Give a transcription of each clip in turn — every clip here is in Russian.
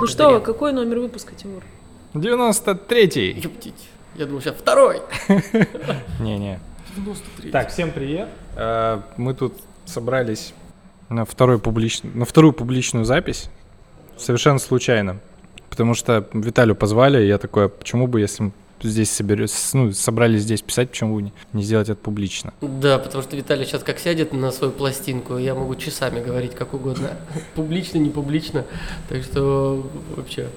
Ну что, вы, какой номер выпуска, Тимур? 93-й. Ёптить. Я думал, сейчас второй. Не-не. 93. Так, всем привет. Э, Мы тут собрались на, второй публич... на вторую публичную запись. Совершенно случайно. Потому что Виталию позвали, и я такой, а почему бы, если здесь соберёс- ну, собрались здесь писать, почему не, не сделать это публично? Да, потому что Виталий сейчас как сядет на свою пластинку, я могу часами говорить как угодно. Публично, не публично. Так что вообще.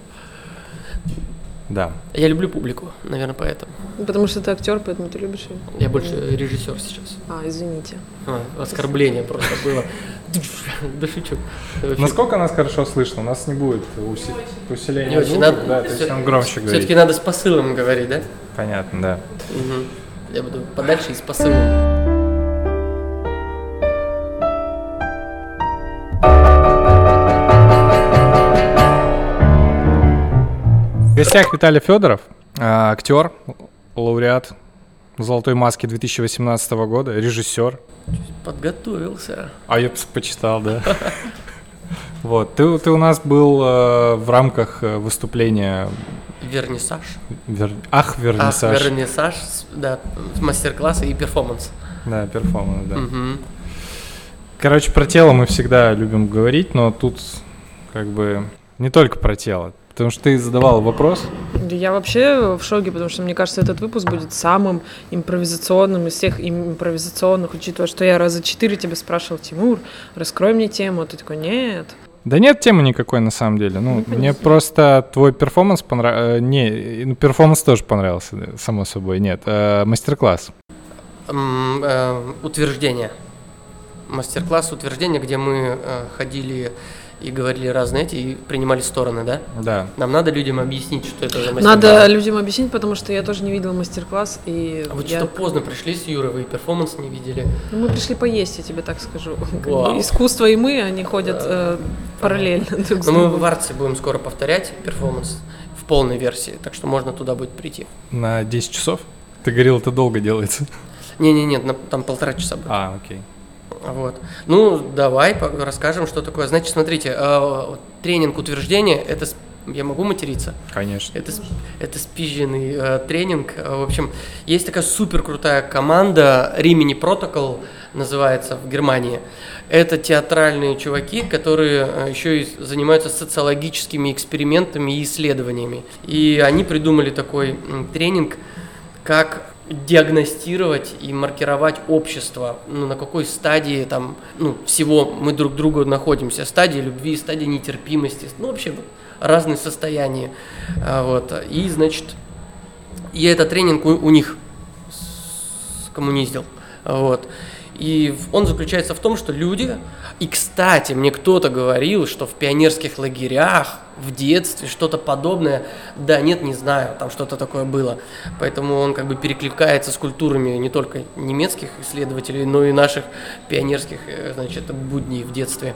Да. Я люблю публику, наверное, поэтому. Потому что ты актер, поэтому ты любишь ее. Я больше режиссер сейчас. А, извините. А, оскорбление просто было. Да шучу. Насколько нас хорошо слышно? У нас не будет уси- усиления Не очень. звука, Надо- да, то есть нам громче говорить. Все-таки надо с посылом говорить, да? Понятно, да. Я буду подальше и с посылом. В гостях Виталий Федоров, а, актер, лауреат Золотой маски 2018 года, режиссер. Подготовился. А я почитал, да. Вот, ты, ты у нас был э, в рамках э, выступления Вернисаж. вер- Ах, вернисаж. вернисаж, с- да, с мастер-класса и перформанс. Да, перформанс, да. Мгм. Короче, про тело мы всегда любим говорить, но тут как бы не только про тело. Потому что ты задавал вопрос. Да Я вообще в шоке, потому что мне кажется, этот выпуск будет самым импровизационным из всех им- импровизационных, учитывая, что я раза четыре тебя спрашивал, Тимур, раскрой мне тему. А Ты такой, нет. Да нет темы никакой на самом деле. Ну, Ну, мне просто твой перформанс понравился. Не, ну, перформанс тоже понравился, само собой. Нет, э, мастер-класс. Э, Утверждение. Мастер-класс утверждения, где мы э, ходили и говорили разные эти, и принимали стороны, да? Да. Нам надо людям объяснить, что это за мастер-класс. Надо людям объяснить, потому что я тоже не видела мастер-класс, и А Вы я- что-то поздно пришли с Юрой, вы и перформанс не видели. Ну, мы пришли поесть, я тебе так скажу. Вау. искусство и мы, они ходят э, параллельно друг с Но мы в Арте будем скоро повторять перформанс в полной версии, так что можно туда будет прийти. На 10 часов? Ты говорил, это долго делается. Не-не-не, на- там полтора часа будет. А, окей. Вот. Ну, давай расскажем, что такое. Значит, смотрите, э, тренинг утверждения, это... Я могу материться? Конечно. Это, это спизженный э, тренинг. Э, В общем, есть такая супер крутая команда, Римини Протокол называется в Германии. Это театральные чуваки, которые э, еще и занимаются социологическими экспериментами и исследованиями. И они придумали такой тренинг, как диагностировать и маркировать общество, ну, на какой стадии там, ну, всего мы друг другу находимся, стадии любви, стадии нетерпимости, ну, вообще разные состояния, А, вот, и, значит, я этот тренинг у, у них скоммуниздил, вот, и он заключается в том, что люди, и, кстати, мне кто-то говорил, что в пионерских лагерях в детстве что-то подобное, да, нет, не знаю, там что-то такое было, поэтому он как бы перекликается с культурами не только немецких исследователей, но и наших пионерских, э, значит, будней в детстве.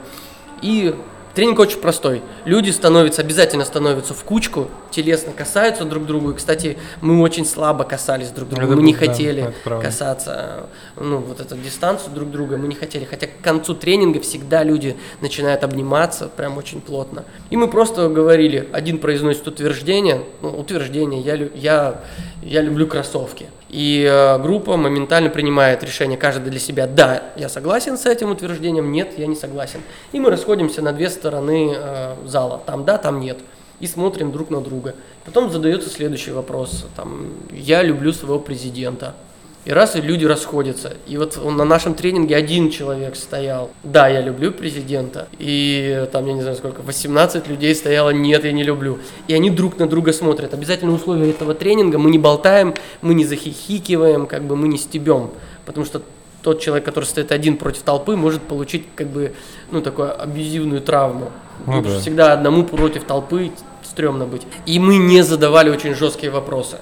И Тренинг очень простой. Люди становятся, обязательно становятся в кучку, телесно касаются друг другу. И, кстати, мы очень слабо касались друг друга. Это мы не да, хотели касаться, ну, вот эту дистанцию друг друга, мы не хотели. Хотя к концу тренинга всегда люди начинают обниматься прям очень плотно. И мы просто говорили, один произносит утверждение, ну, утверждение, я, я, я люблю кроссовки. И э, группа моментально принимает решение, каждый для себя, да, я согласен с этим утверждением, нет, я не согласен. И мы расходимся на две стороны э, зала, там да, там нет. И смотрим друг на друга. Потом задается следующий вопрос, там, я люблю своего президента. И раз, и люди расходятся. И вот на нашем тренинге один человек стоял. Да, я люблю президента. И там, я не знаю сколько, 18 людей стояло, нет, я не люблю. И они друг на друга смотрят. Обязательно условие этого тренинга, мы не болтаем, мы не захихикиваем, как бы мы не стебем. Потому что тот человек, который стоит один против толпы, может получить как бы, ну, такую абьюзивную травму. Ну Потому да. что всегда одному против толпы стрёмно быть. И мы не задавали очень жесткие вопросы.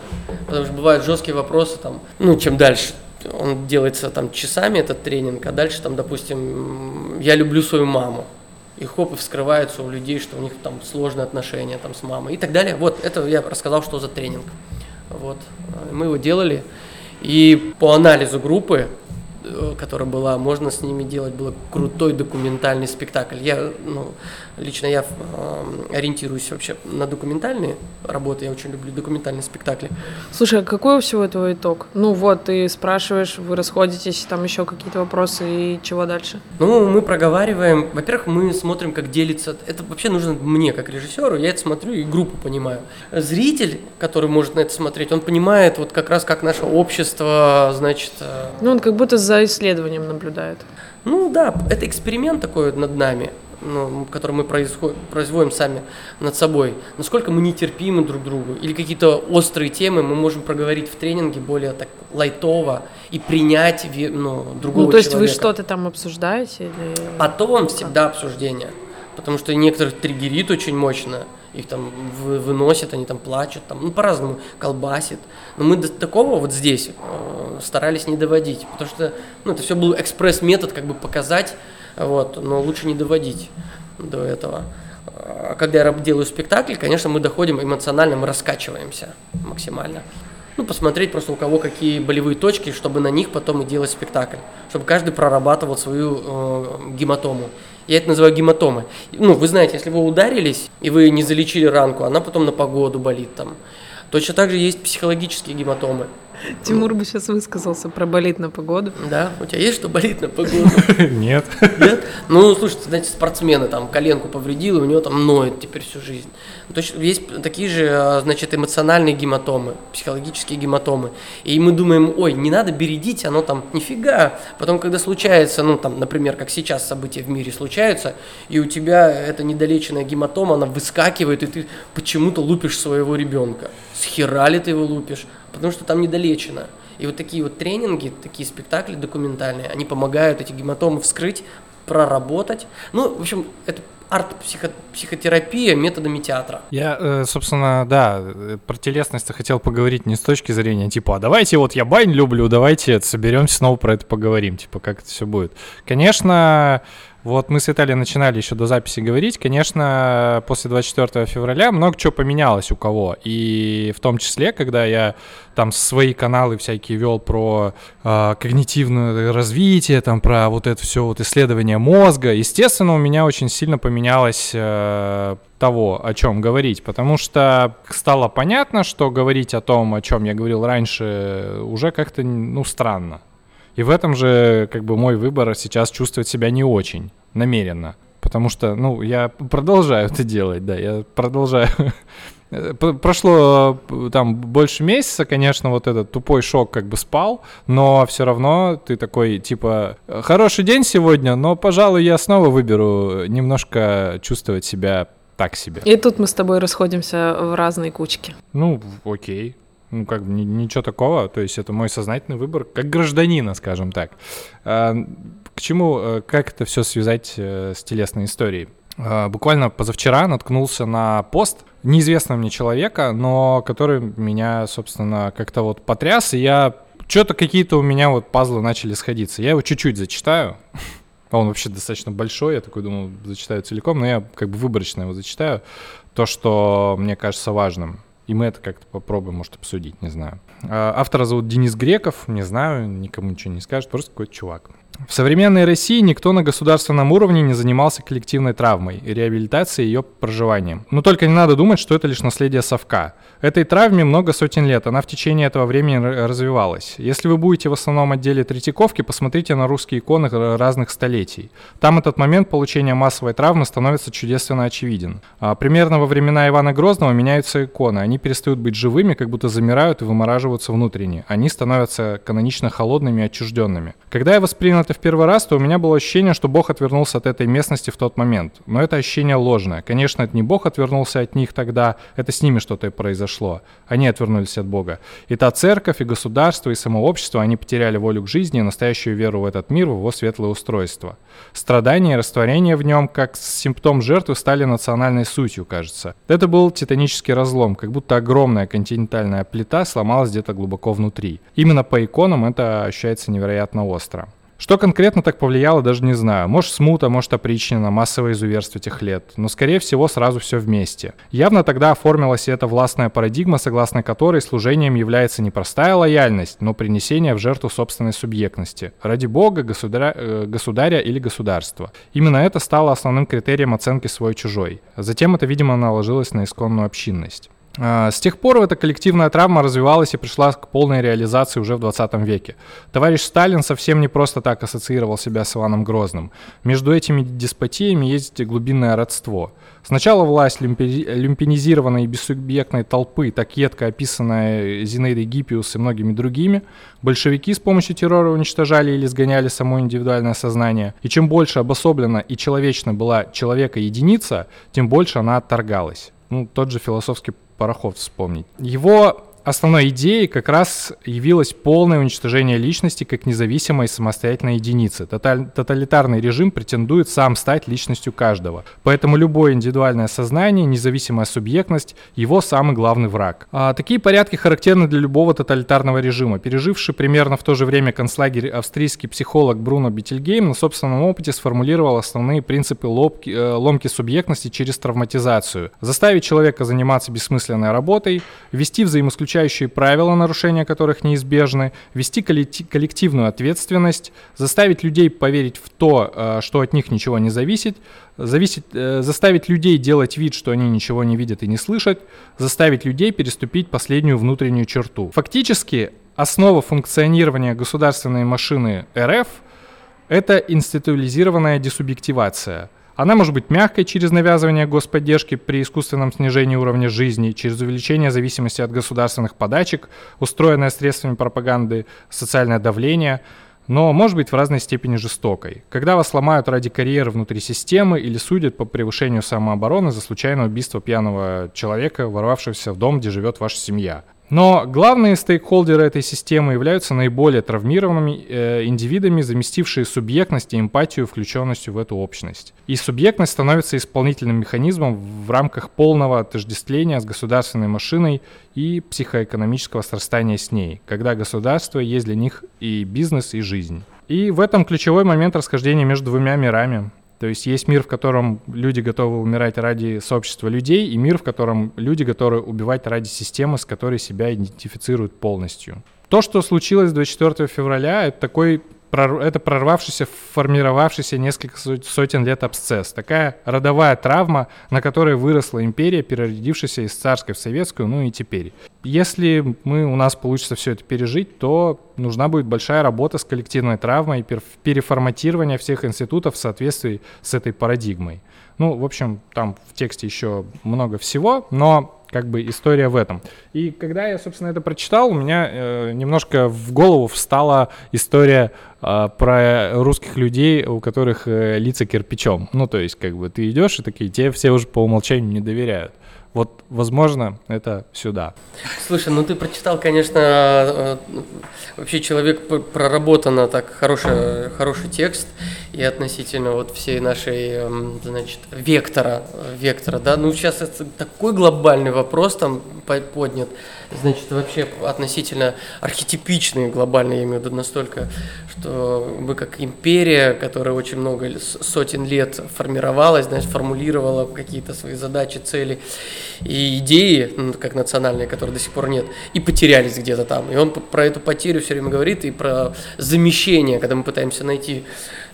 Потому что бывают жесткие вопросы, там, ну, чем дальше. Он делается там часами, этот тренинг, а дальше там, допустим, я люблю свою маму. И хоп, и вскрывается у людей, что у них там сложные отношения там с мамой и так далее. Вот, это я рассказал, что за тренинг. Вот, мы его делали. И по анализу группы э, которая была, можно с ними делать, было крутой документальный спектакль. Я, ну, лично я э, ориентируюсь вообще на документальные работы, я очень люблю документальные спектакли. Слушай, а какой у всего этого итог? Ну вот, ты спрашиваешь, вы расходитесь, там еще какие-то вопросы, и чего дальше? Ну, мы проговариваем, во-первых, мы смотрим, как делится, это вообще нужно мне, как режиссеру, я это смотрю и группу понимаю. Зритель, который может на это смотреть, он понимает вот как раз, как наше общество, значит... Э, ну, он как будто за исследованием наблюдает. Ну да, это эксперимент такой над нами ну, который мы производим сами над собой, насколько мы нетерпимы друг другу, или какие-то острые темы мы можем проговорить в тренинге более так лайтово и принять ну, другого Ну, то есть человека. вы что-то там обсуждаете? Или... Потом всегда обсуждение, потому что некоторых триггерит очень мощно, их там выносят, они там плачут, там, ну, по-разному, колбасит. Но мы до такого вот здесь э, старались не доводить, потому что, ну, это все был экспресс-метод, как бы показать, вот, но лучше не доводить до этого. А когда я делаю спектакль, конечно, мы доходим эмоционально, мы раскачиваемся максимально. Ну, посмотреть просто у кого какие болевые точки, чтобы на них потом и делать спектакль. Чтобы каждый прорабатывал свою э, гематому. Я это называю гематомы. Ну, вы знаете, если вы ударились, и вы не залечили ранку, она потом на погоду болит там. Точно так же есть психологические гематомы. Тимур бы сейчас высказался про болит на погоду. Да, у тебя есть что болит на погоду? Нет. Нет? Ну, слушайте, знаете, спортсмены там коленку повредил, и у него там ноет теперь всю жизнь. То есть есть такие же, а, значит, эмоциональные гематомы, психологические гематомы. И мы думаем, ой, не надо бередить, оно там нифига. Потом, когда случается, ну, там, например, как сейчас события в мире случаются, и у тебя эта недолеченная гематома, она выскакивает, и ты почему-то лупишь своего ребенка. С хера ли ты его лупишь? Потому что там недолечено. И вот такие вот тренинги, такие спектакли документальные, они помогают эти гематомы вскрыть, проработать. Ну, в общем, это арт-психотерапия методами театра. Я, э, собственно, да, про телесность хотел поговорить не с точки зрения, типа, а давайте вот я бань люблю, давайте соберемся снова про это поговорим, типа, как это все будет. Конечно, вот мы с Виталием начинали еще до записи говорить. Конечно, после 24 февраля много чего поменялось у кого. И в том числе, когда я там свои каналы всякие вел про э, когнитивное развитие, там про вот это все вот исследование мозга, естественно, у меня очень сильно поменялось э, того, о чем говорить, потому что стало понятно, что говорить о том, о чем я говорил раньше, уже как-то, ну, странно. И в этом же, как бы, мой выбор сейчас чувствовать себя не очень, намеренно. Потому что, ну, я продолжаю это делать, да, я продолжаю. Прошло там больше месяца, конечно, вот этот тупой шок как бы спал, но все равно ты такой, типа, хороший день сегодня, но, пожалуй, я снова выберу немножко чувствовать себя так себе. И тут мы с тобой расходимся в разные кучки. Ну, окей. Ну, как бы ничего такого, то есть это мой сознательный выбор, как гражданина, скажем так. А, к чему, э, как это все связать э, с телесной историей? А, буквально позавчера наткнулся на пост неизвестного мне человека, но который меня, собственно, как-то вот потряс, и я... Что-то какие-то у меня вот пазлы начали сходиться. Я его чуть-чуть зачитаю. Он вообще достаточно большой, я такой думал, зачитаю целиком, но я как бы выборочно его зачитаю. То, что мне кажется важным. И мы это как-то попробуем, может, обсудить, не знаю. А, автора зовут Денис Греков, не знаю, никому ничего не скажет, просто какой-то чувак. В современной России никто на государственном уровне не занимался коллективной травмой и реабилитацией ее проживанием. Но только не надо думать, что это лишь наследие совка. Этой травме много сотен лет, она в течение этого времени развивалась. Если вы будете в основном отделе Третьяковки, посмотрите на русские иконы разных столетий. Там этот момент получения массовой травмы становится чудесно очевиден. А, примерно во времена Ивана Грозного меняются иконы, они перестают быть живыми, как будто замирают и вымораживаются внутренне. Они становятся канонично холодными и отчужденными. Когда я воспринял это в первый раз, то у меня было ощущение, что Бог отвернулся от этой местности в тот момент. Но это ощущение ложное. Конечно, это не Бог отвернулся от них тогда, это с ними что-то произошло. Они отвернулись от Бога. И та церковь, и государство, и само общество, они потеряли волю к жизни и настоящую веру в этот мир, в его светлое устройство. Страдания и растворение в нем, как симптом жертвы, стали национальной сутью, кажется. Это был титанический разлом, как будто огромная континентальная плита сломалась где-то глубоко внутри. Именно по иконам это ощущается невероятно остро. Что конкретно так повлияло, даже не знаю. Может, смута, может, опричнина, массовое изуверство тех лет. Но, скорее всего, сразу все вместе. Явно тогда оформилась эта властная парадигма, согласно которой служением является не простая лояльность, но принесение в жертву собственной субъектности. Ради бога, государя, э, государя или государства. Именно это стало основным критерием оценки свой-чужой. Затем это, видимо, наложилось на исконную общинность. А, с тех пор эта коллективная травма развивалась и пришла к полной реализации уже в 20 веке. Товарищ Сталин совсем не просто так ассоциировал себя с Иваном Грозным. Между этими деспотиями есть глубинное родство. Сначала власть люмпинизированной и бессубъектной толпы, так едко описанная Зинаидой Гиппиус и многими другими, большевики с помощью террора уничтожали или сгоняли само индивидуальное сознание. И чем больше обособлена и человечна была человека-единица, тем больше она отторгалась. Ну, тот же философский пароход вспомнить. Его основной идеей как раз явилось полное уничтожение личности как независимой самостоятельной единицы. Тоталь, тоталитарный режим претендует сам стать личностью каждого. Поэтому любое индивидуальное сознание, независимая субъектность – его самый главный враг. А такие порядки характерны для любого тоталитарного режима. Переживший примерно в то же время концлагерь австрийский психолог Бруно Бетельгейм на собственном опыте сформулировал основные принципы ломки, э, ломки субъектности через травматизацию. Заставить человека заниматься бессмысленной работой, вести взаимоисключение исключающие правила, нарушения которых неизбежны, вести коллективную ответственность, заставить людей поверить в то, э, что от них ничего не зависит, зависит, э, заставить людей делать вид, что они ничего не видят и не слышат, заставить людей переступить последнюю внутреннюю черту. Фактически, основа функционирования государственной машины РФ – это институализированная десубъективация – она может быть мягкой через навязывание господдержки при искусственном снижении уровня жизни, через увеличение зависимости от государственных подачек, устроенное средствами пропаганды, социальное давление, но может быть в разной степени жестокой. Когда вас ломают ради карьеры внутри системы или судят по превышению самообороны за случайное убийство пьяного человека, ворвавшегося в дом, где живет ваша семья. Но главные стейкхолдеры этой системы являются наиболее травмированными э, индивидами, заместившие субъектность и эмпатию включенностью в эту общность. И субъектность становится исполнительным механизмом в рамках полного отождествления с государственной машиной и психоэкономического срастания с ней, когда государство есть для них и бизнес, и жизнь. И в этом ключевой момент расхождения между двумя мирами. То есть есть мир, в котором люди готовы умирать ради сообщества людей, и мир, в котором люди готовы убивать ради системы, с которой себя идентифицируют полностью. То, что случилось 24 февраля, это такой это прорвавшийся, формировавшийся несколько сотен лет абсцесс. Такая родовая травма, на которой выросла империя, переродившаяся из царской в советскую, ну и теперь. Если мы, у нас получится все это пережить, то нужна будет большая работа с коллективной травмой, переформатирование всех институтов в соответствии с этой парадигмой. Ну, в общем, там в тексте еще много всего, но как бы история в этом. И когда я, собственно, это прочитал, у меня э, немножко в голову встала история э, про русских людей, у которых э, лица кирпичом. Ну, то есть, как бы ты идешь и такие, тебе все уже по умолчанию не доверяют. Вот, возможно, это сюда. Слушай, ну ты прочитал, конечно, э, вообще человек проработано так хороший, хороший текст и относительно вот всей нашей, эм, значит, вектора, вектора, да, ну сейчас это такой глобальный вопрос там поднят, значит, вообще относительно архетипичный глобальный, я имею в виду настолько, что мы как империя, которая очень много сотен лет формировалась, значит, формулировала какие-то свои задачи, цели и идеи, ну, как национальные, которые до сих пор нет, и потерялись где-то там. И он про эту потерю все время говорит, и про замещение, когда мы пытаемся найти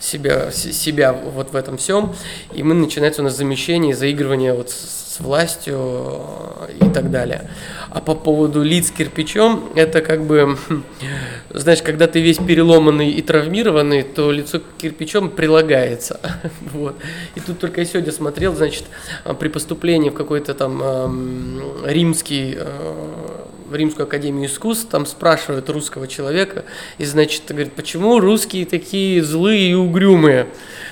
себя, себя вот в этом всем, и мы начинается у нас замещение, заигрывание вот с властью э, и так далее. А по поводу лиц кирпичом, это как бы, знаешь, когда ты весь переломанный и травмированный, то лицо кирпичом прилагается. Вот. И тут только я сегодня смотрел, значит, при поступлении в какой-то там э, римский э, в Римскую академию искусств, там спрашивают русского человека, и, значит, говорит, почему русские такие злые и угрюмые?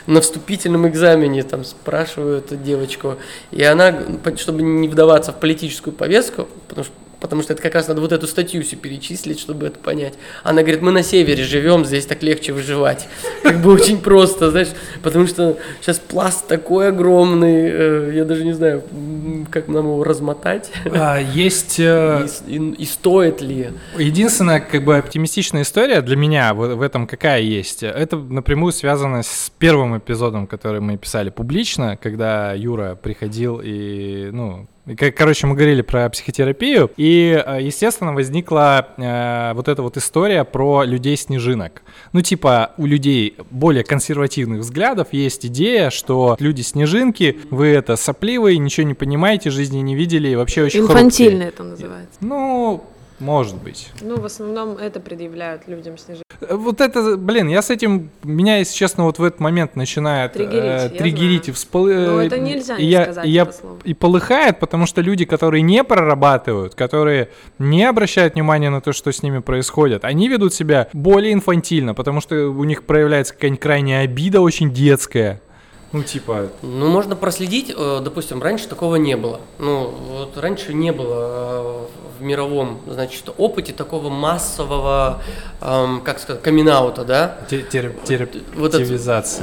На вступительном экзамене там спрашивают девочку, и она, чтобы не вдаваться в политическую повестку, потому что потому что это как раз надо вот эту статью все перечислить, чтобы это понять. Она говорит, мы на севере живем, здесь так легче выживать. Как бы очень просто, знаешь, потому что сейчас пласт такой огромный, э, я даже не знаю, как нам его размотать. А, есть... Э, и, и, и стоит ли? Единственная как бы оптимистичная история для меня в, в этом какая есть, это напрямую связано с первым эпизодом, который мы писали публично, когда Юра приходил и, ну, Короче, мы говорили про психотерапию, и, э, естественно, возникла э, вот эта вот история про людей-снежинок. Ну, типа, у людей более консервативных взглядов есть идея, что люди-снежинки, вы это сопливые, ничего не понимаете, жизни не видели, и вообще очень Инфантильно это называется. Ну, может быть. Ну, в основном это предъявляют людям снижение. Вот это, блин, я с этим, меня, если честно, вот в этот момент начинает триггерить, э, триггерить и всплывать. Ну, это нельзя не я, сказать я, и полыхает, потому что люди, которые не прорабатывают, которые не обращают внимания на то, что с ними происходит, они ведут себя более инфантильно, потому что у них проявляется какая-нибудь крайняя обида очень детская. Ну, типа... Ну, можно проследить, э, допустим, раньше такого не было. Ну, вот раньше не было э, в мировом, значит, опыте такого массового, эм, как сказать, камин да? Вот это,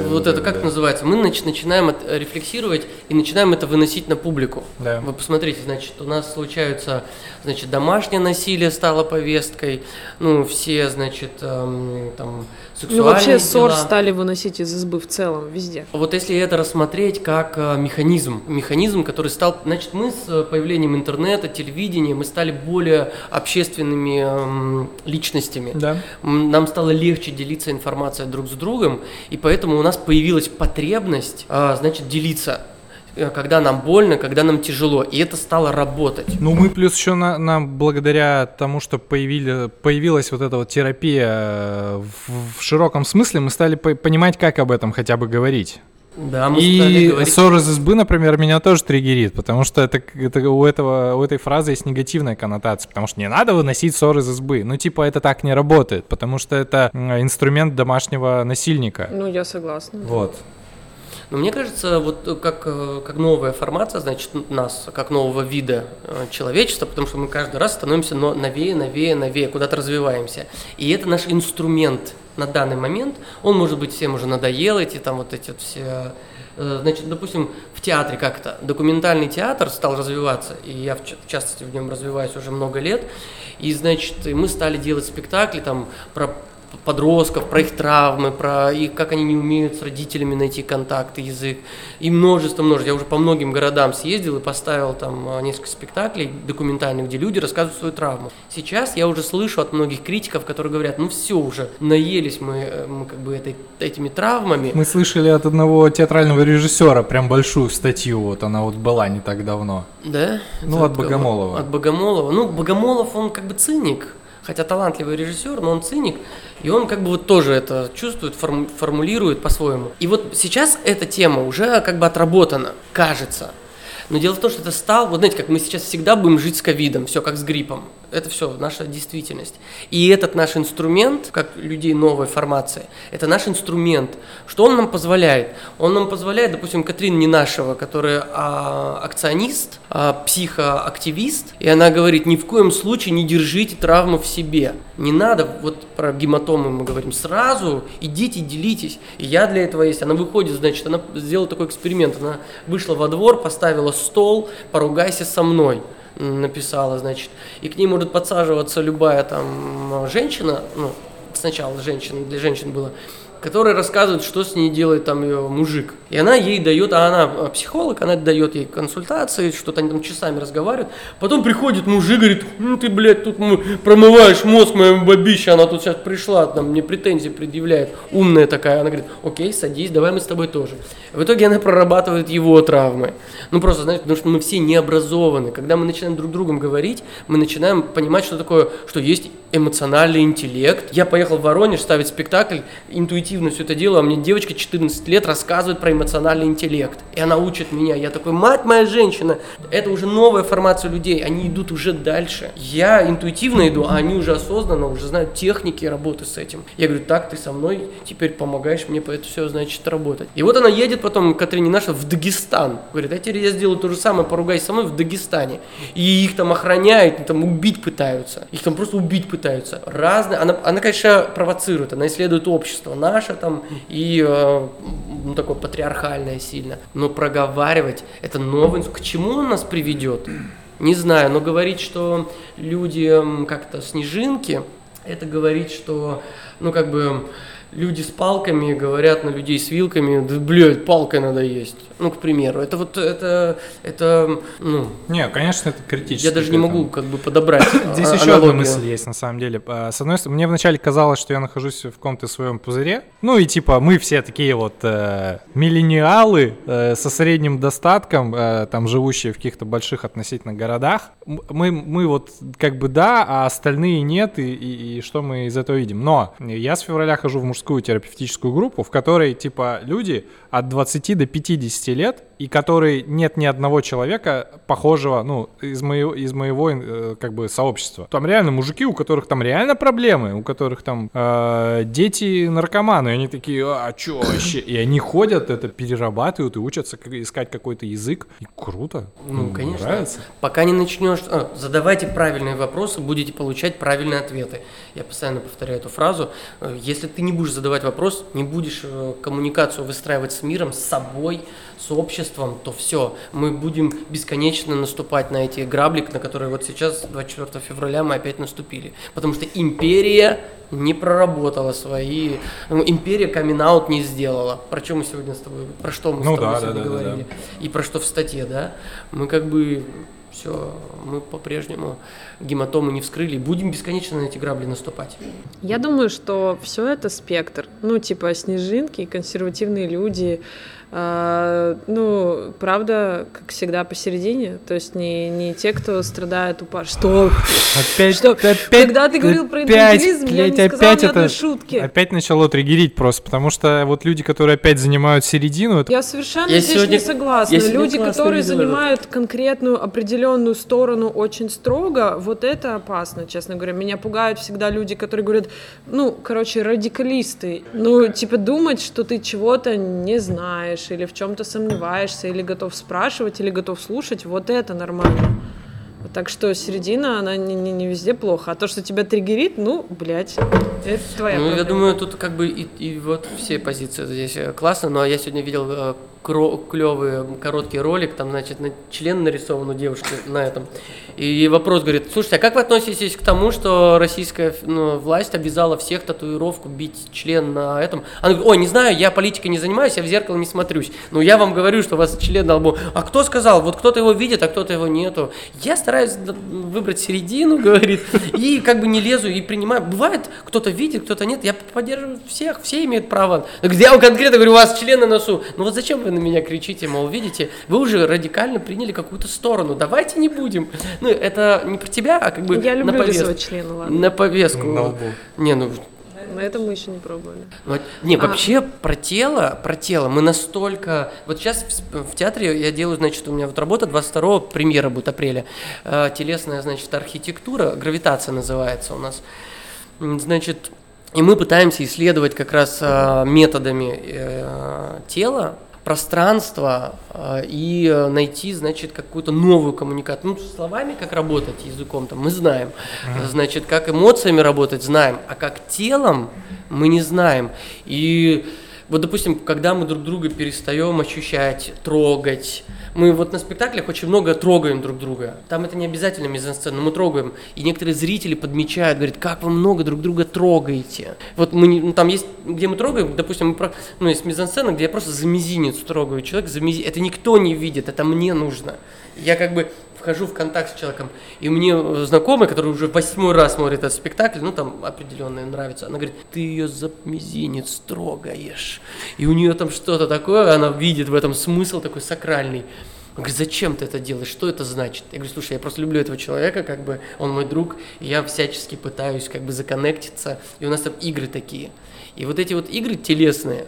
вот это как да. называется? Мы нач, начинаем рефлексировать и начинаем это выносить на публику. Да. Вы посмотрите, значит, у нас случаются, значит, домашнее насилие стало повесткой, ну, все, значит, эм, там ну, вообще ссор стали выносить из избы в целом, везде. Вот если это рассмотреть как э, механизм, механизм, который стал, значит, мы с э, появлением интернета, телевидения, мы стали более общественными эм, личностями. Да. Нам стало легче делиться информацией друг с другом, и поэтому у нас появилась потребность, э, значит, делиться когда нам больно, когда нам тяжело, и это стало работать. Ну, мы плюс еще на, нам благодаря тому, что появили, появилась вот эта вот терапия э, в, в широком смысле, мы стали по понимать, как об этом хотя бы говорить. Да, мы и говорить... ссор из избы, например, меня тоже триггерит, потому что это, это у, этого, у этой фразы есть негативная коннотация, потому что не надо выносить ссор из избы. Ну, типа, это так не работает, потому что это инструмент домашнего насильника. Ну, я согласна. Вот. Но мне кажется, вот э, как, э, как новая формация, значит, нас, как нового вида э, человечества, потому что мы каждый раз становимся новее, новее, новее, куда-то развиваемся. И это наш инструмент на данный момент. Он, может быть, всем уже надоел, эти там вот эти вот все Значит, допустим, в театре как-то документальный театр стал развиваться, и я в частности в нем развиваюсь уже много лет, и, значит, мы стали делать спектакли там про подростков, про их травмы, про их, как они не умеют с родителями найти контакт, язык. И множество, множество. Я уже по многим городам съездил и поставил там а, несколько спектаклей документальных, где люди рассказывают свою травму. Сейчас я уже слышу от многих критиков, которые говорят, ну все уже, наелись мы, э, мы как бы этой, этими травмами. Мы слышали от одного театрального режиссера прям большую статью, вот она вот была не так давно. Да? Ну, от, от Богомолова. От Богомолова. Ну, Богомолов, он как бы циник, хотя талантливый режиссер, но он циник, и он как бы вот тоже это чувствует, форму, формулирует по-своему. И вот сейчас эта тема уже как бы отработана, кажется. Но дело в том, что это стал, вот знаете, как мы сейчас всегда будем жить с ковидом, все как с гриппом. Это все наша действительность. И этот наш инструмент, как людей новой формации, это наш инструмент. Что он нам позволяет? Он нам позволяет, допустим, Катрин Ненашева, которая а, акционист, а, психоактивист, и она говорит, ни в коем случае не держите травму в себе. Не надо, вот про гематомы мы говорим, сразу идите, делитесь. И я для этого есть. Она выходит, значит, она сделала такой эксперимент. Она вышла во двор, поставила стол, поругайся со мной написала, значит, и к ней может подсаживаться любая там женщина, ну, сначала женщина, для женщин было, которая рассказывает, что с ней делает там ее мужик. И она ей дает, а она а, психолог, она дает ей консультации, что-то они там часами разговаривают. Потом приходит мужик, говорит, ну ты, блядь, тут промываешь мозг моему бабище, она тут сейчас пришла, там мне претензии предъявляет, умная такая. Она говорит, окей, садись, давай мы с тобой тоже. В итоге она прорабатывает его травмы. Ну просто, знаете, потому что мы все не образованы. Когда мы начинаем друг другом говорить, мы начинаем понимать, что такое, что есть эмоциональный интеллект. Я поехал в Воронеж ставить спектакль, интуитивно интуитивно все это делаю, а мне девочка 14 лет рассказывает про эмоциональный интеллект. И она учит меня. Я такой, мать моя женщина, это уже новая формация людей, они идут уже дальше. Я интуитивно иду, а они уже осознанно, уже знают техники работы с этим. Я говорю, так, ты со мной теперь помогаешь мне по это все, значит, работать. И вот она едет потом, Катрина наша, в Дагестан. Говорит, а теперь я сделаю то же самое, поругайся со мной в Дагестане. И их там охраняют, там убить пытаются. Их там просто убить пытаются. Разные. Она, она конечно, провоцирует, она исследует общество наше там и э, ну, такое патриархальное сильно. Но проговаривать это новый... К чему он нас приведет? Не знаю, но говорить, что люди как-то снежинки, это говорить, что, ну, как бы, люди с палками говорят на людей с вилками, да, блядь, палкой надо есть. Ну, к примеру. Это вот, это, это, ну... Не, конечно, это критически. Я даже не могу как бы подобрать Здесь еще одна мысль есть, на самом деле. А, с одной стороны, мне вначале казалось, что я нахожусь в каком-то своем пузыре. Ну, и типа, мы все такие вот э, миллениалы э, со средним достатком, э, там, живущие в каких-то больших относительно городах. Мы, мы вот как бы да, а остальные нет, и, и, и что мы из этого видим. Но я с февраля хожу в мужскую терапевтическую группу, в которой, типа, люди от 20 до 50 лет, и который нет ни одного человека похожего, ну, из моего, из моего э, как бы сообщества. Там реально мужики, у которых там реально проблемы, у которых там э, дети наркоманы, и они такие, а чё вообще? И они ходят, это перерабатывают и учатся искать какой-то язык. И круто. Ну, ну конечно. Нравится. Пока не начнешь, а, задавайте правильные вопросы, будете получать правильные ответы. Я постоянно повторяю эту фразу. Э, если ты не будешь задавать вопрос, не будешь э, коммуникацию выстраивать с миром, с собой, с обществом, то все, мы будем бесконечно наступать на эти грабли, на которые вот сейчас, 24 февраля, мы опять наступили. Потому что империя не проработала свои... Ну, империя камин не сделала. Про что мы сегодня с тобой... Про что мы ну, с тобой да, сегодня да, говорили? Да, да. И про что в статье, да? Мы как бы все, мы по-прежнему гематомы не вскрыли, будем бесконечно на эти грабли наступать. Я думаю, что все это спектр. Ну, типа снежинки, консервативные люди, а, ну, правда, как всегда, посередине. То есть не, не те, кто страдает упа. Что? Опять, что? опять, Когда ты говорил про инфантилизм, я не сказала опять это, шутки. Опять начало триггерить просто, потому что вот люди, которые опять занимают середину... Это... Я совершенно я здесь сегодня, не согласна. Люди, которые занимают конкретную определенную сторону очень строго, вот это опасно, честно говоря. Меня пугают всегда люди, которые говорят, ну, короче, радикалисты. Ну, типа думать, что ты чего-то не знаешь, делаешь, или в чем-то сомневаешься, или готов спрашивать, или готов слушать, вот это нормально. Так что середина, она не, не, не везде плохо. А то, что тебя триггерит, ну, блядь, это твоя Ну, проблема. я думаю, тут как бы и, и вот все позиции здесь э, классно, но я сегодня видел э, клевый короткий ролик, там, значит, на член нарисован у девушки на этом. И вопрос говорит, слушайте, а как вы относитесь к тому, что российская ну, власть обязала всех татуировку бить член на этом? Она говорит, ой, не знаю, я политикой не занимаюсь, я в зеркало не смотрюсь. Но я вам говорю, что у вас член на лбу. А кто сказал? Вот кто-то его видит, а кто-то его нету. Я стараюсь выбрать середину, говорит, и как бы не лезу и принимаю. Бывает, кто-то видит, кто-то нет. Я поддерживаю всех, все имеют право. Я конкретно говорю, у вас член на носу. Ну вот зачем вы на меня кричите, мол, видите, вы уже радикально приняли какую-то сторону. Давайте не будем. Ну, это не про тебя, а как бы Я люблю на повестку. члены, ладно. На повестку. На лбу. Не, ну на этом мы еще не пробовали. Вот, не, а. вообще про тело, про тело мы настолько... Вот сейчас в, в театре я делаю, значит, у меня вот работа 22 премьера будет апреля. Э, телесная, значит, архитектура, гравитация называется у нас. Значит, и мы пытаемся исследовать как раз э, методами э, тела, пространство э, и найти, значит, какую-то новую коммуникацию. Ну, словами, как работать языком, там, мы знаем. Значит, как эмоциями работать, знаем. А как телом мы не знаем. И вот, допустим, когда мы друг друга перестаем ощущать, трогать, мы вот на спектаклях очень много трогаем друг друга. Там это не обязательно мизансцена, но мы трогаем. И некоторые зрители подмечают, говорят, как вы много друг друга трогаете. Вот мы, ну, там есть, где мы трогаем, допустим, мы про, ну, есть мизансцена, где я просто за мизинец трогаю человек, за мизинец. Это никто не видит, это мне нужно. Я как бы вхожу в контакт с человеком, и мне э, знакомый, который уже восьмой раз смотрит этот спектакль, ну там определенное нравится, она говорит, ты ее за мизинец трогаешь. И у нее там что-то такое, она видит в этом смысл такой сакральный. Он говорит, зачем ты это делаешь, что это значит? Я говорю, слушай, я просто люблю этого человека, как бы он мой друг, и я всячески пытаюсь как бы законнектиться, и у нас там игры такие. И вот эти вот игры телесные,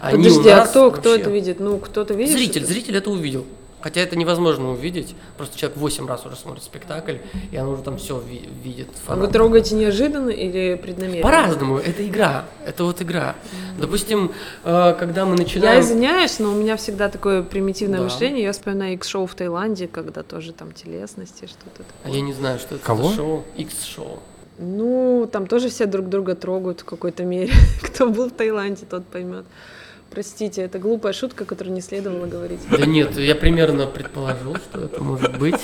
они Подожди, а кто, вообще... кто это видит? Ну, кто-то видит? Зритель, зритель это увидел. Хотя это невозможно увидеть. Просто человек 8 раз уже смотрит спектакль, и он уже там все ви- видит. Фанат. А вы трогаете неожиданно или преднамеренно? По-разному. Это игра. Это вот игра. Mm-hmm. Допустим, э, когда мы начинаем... Я извиняюсь, но у меня всегда такое примитивное да. мышление. Я вспоминаю X-шоу в Таиланде, когда тоже там телесности, что-то такое. А я не знаю, что это Кого? за шоу. X-шоу. Ну, там тоже все друг друга трогают в какой-то мере. Кто был в Таиланде, тот поймет. Простите, это глупая шутка, которую не следовало говорить. Да нет, я примерно предположил, что это может быть.